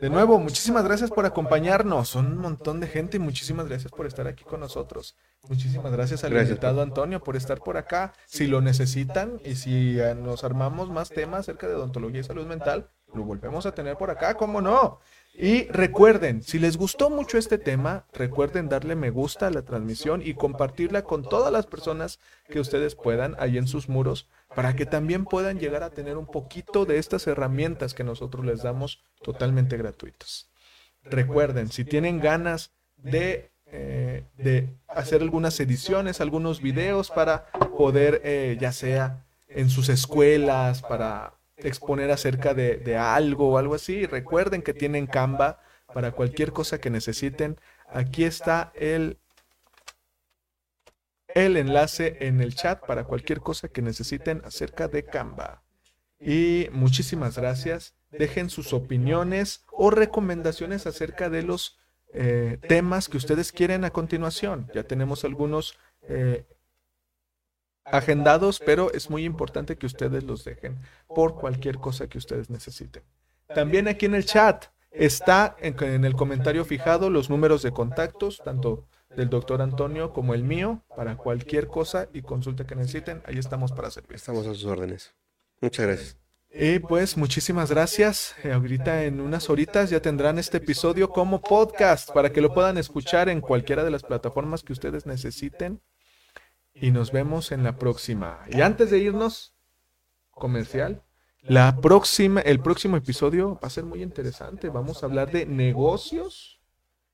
De nuevo, muchísimas gracias por acompañarnos. Son un montón de gente y muchísimas gracias por estar aquí con nosotros. Muchísimas gracias al gracias. invitado Antonio por estar por acá. Si lo necesitan y si eh, nos armamos más temas acerca de odontología y salud mental, lo volvemos a tener por acá, ¿cómo no? Y recuerden, si les gustó mucho este tema, recuerden darle me gusta a la transmisión y compartirla con todas las personas que ustedes puedan ahí en sus muros para que también puedan llegar a tener un poquito de estas herramientas que nosotros les damos totalmente gratuitas. Recuerden, si tienen ganas de, eh, de hacer algunas ediciones, algunos videos para poder, eh, ya sea en sus escuelas, para exponer acerca de, de algo o algo así, recuerden que tienen Canva para cualquier cosa que necesiten. Aquí está el el enlace en el chat para cualquier cosa que necesiten acerca de Canva. Y muchísimas gracias. Dejen sus opiniones o recomendaciones acerca de los eh, temas que ustedes quieren a continuación. Ya tenemos algunos eh, agendados, pero es muy importante que ustedes los dejen por cualquier cosa que ustedes necesiten. También aquí en el chat está en, el comentario fijado los números de contactos, tanto del doctor Antonio como el mío, para cualquier cosa y consulta que necesiten. Ahí estamos para servir. Estamos a sus órdenes. Muchas gracias. Y pues muchísimas gracias. Eh, ahorita en unas horitas ya tendrán este episodio como podcast para que lo puedan escuchar en cualquiera de las plataformas que ustedes necesiten. Y nos vemos en la próxima. Y antes de irnos, comercial, la próxima, el próximo episodio va a ser muy interesante. Vamos a hablar de negocios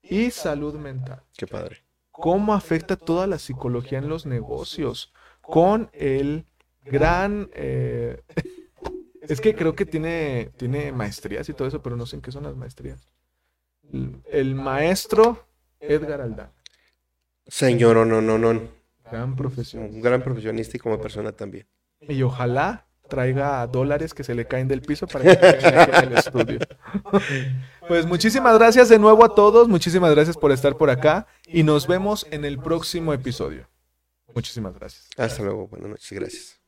y salud mental. Qué padre. Cómo afecta toda la psicología en los negocios con el gran... Eh, es que creo que tiene, tiene maestrías y todo eso, pero no sé en qué son las maestrías. El maestro Edgar Aldán. Señor, no, no, no. Gran profesión. Un gran profesionista y como persona también. Y ojalá traiga dólares que se le caen del piso para que en el estudio. Pues muchísimas gracias de nuevo a todos, muchísimas gracias por estar por acá y nos vemos en el próximo episodio. Muchísimas gracias. Hasta luego, buenas noches, gracias.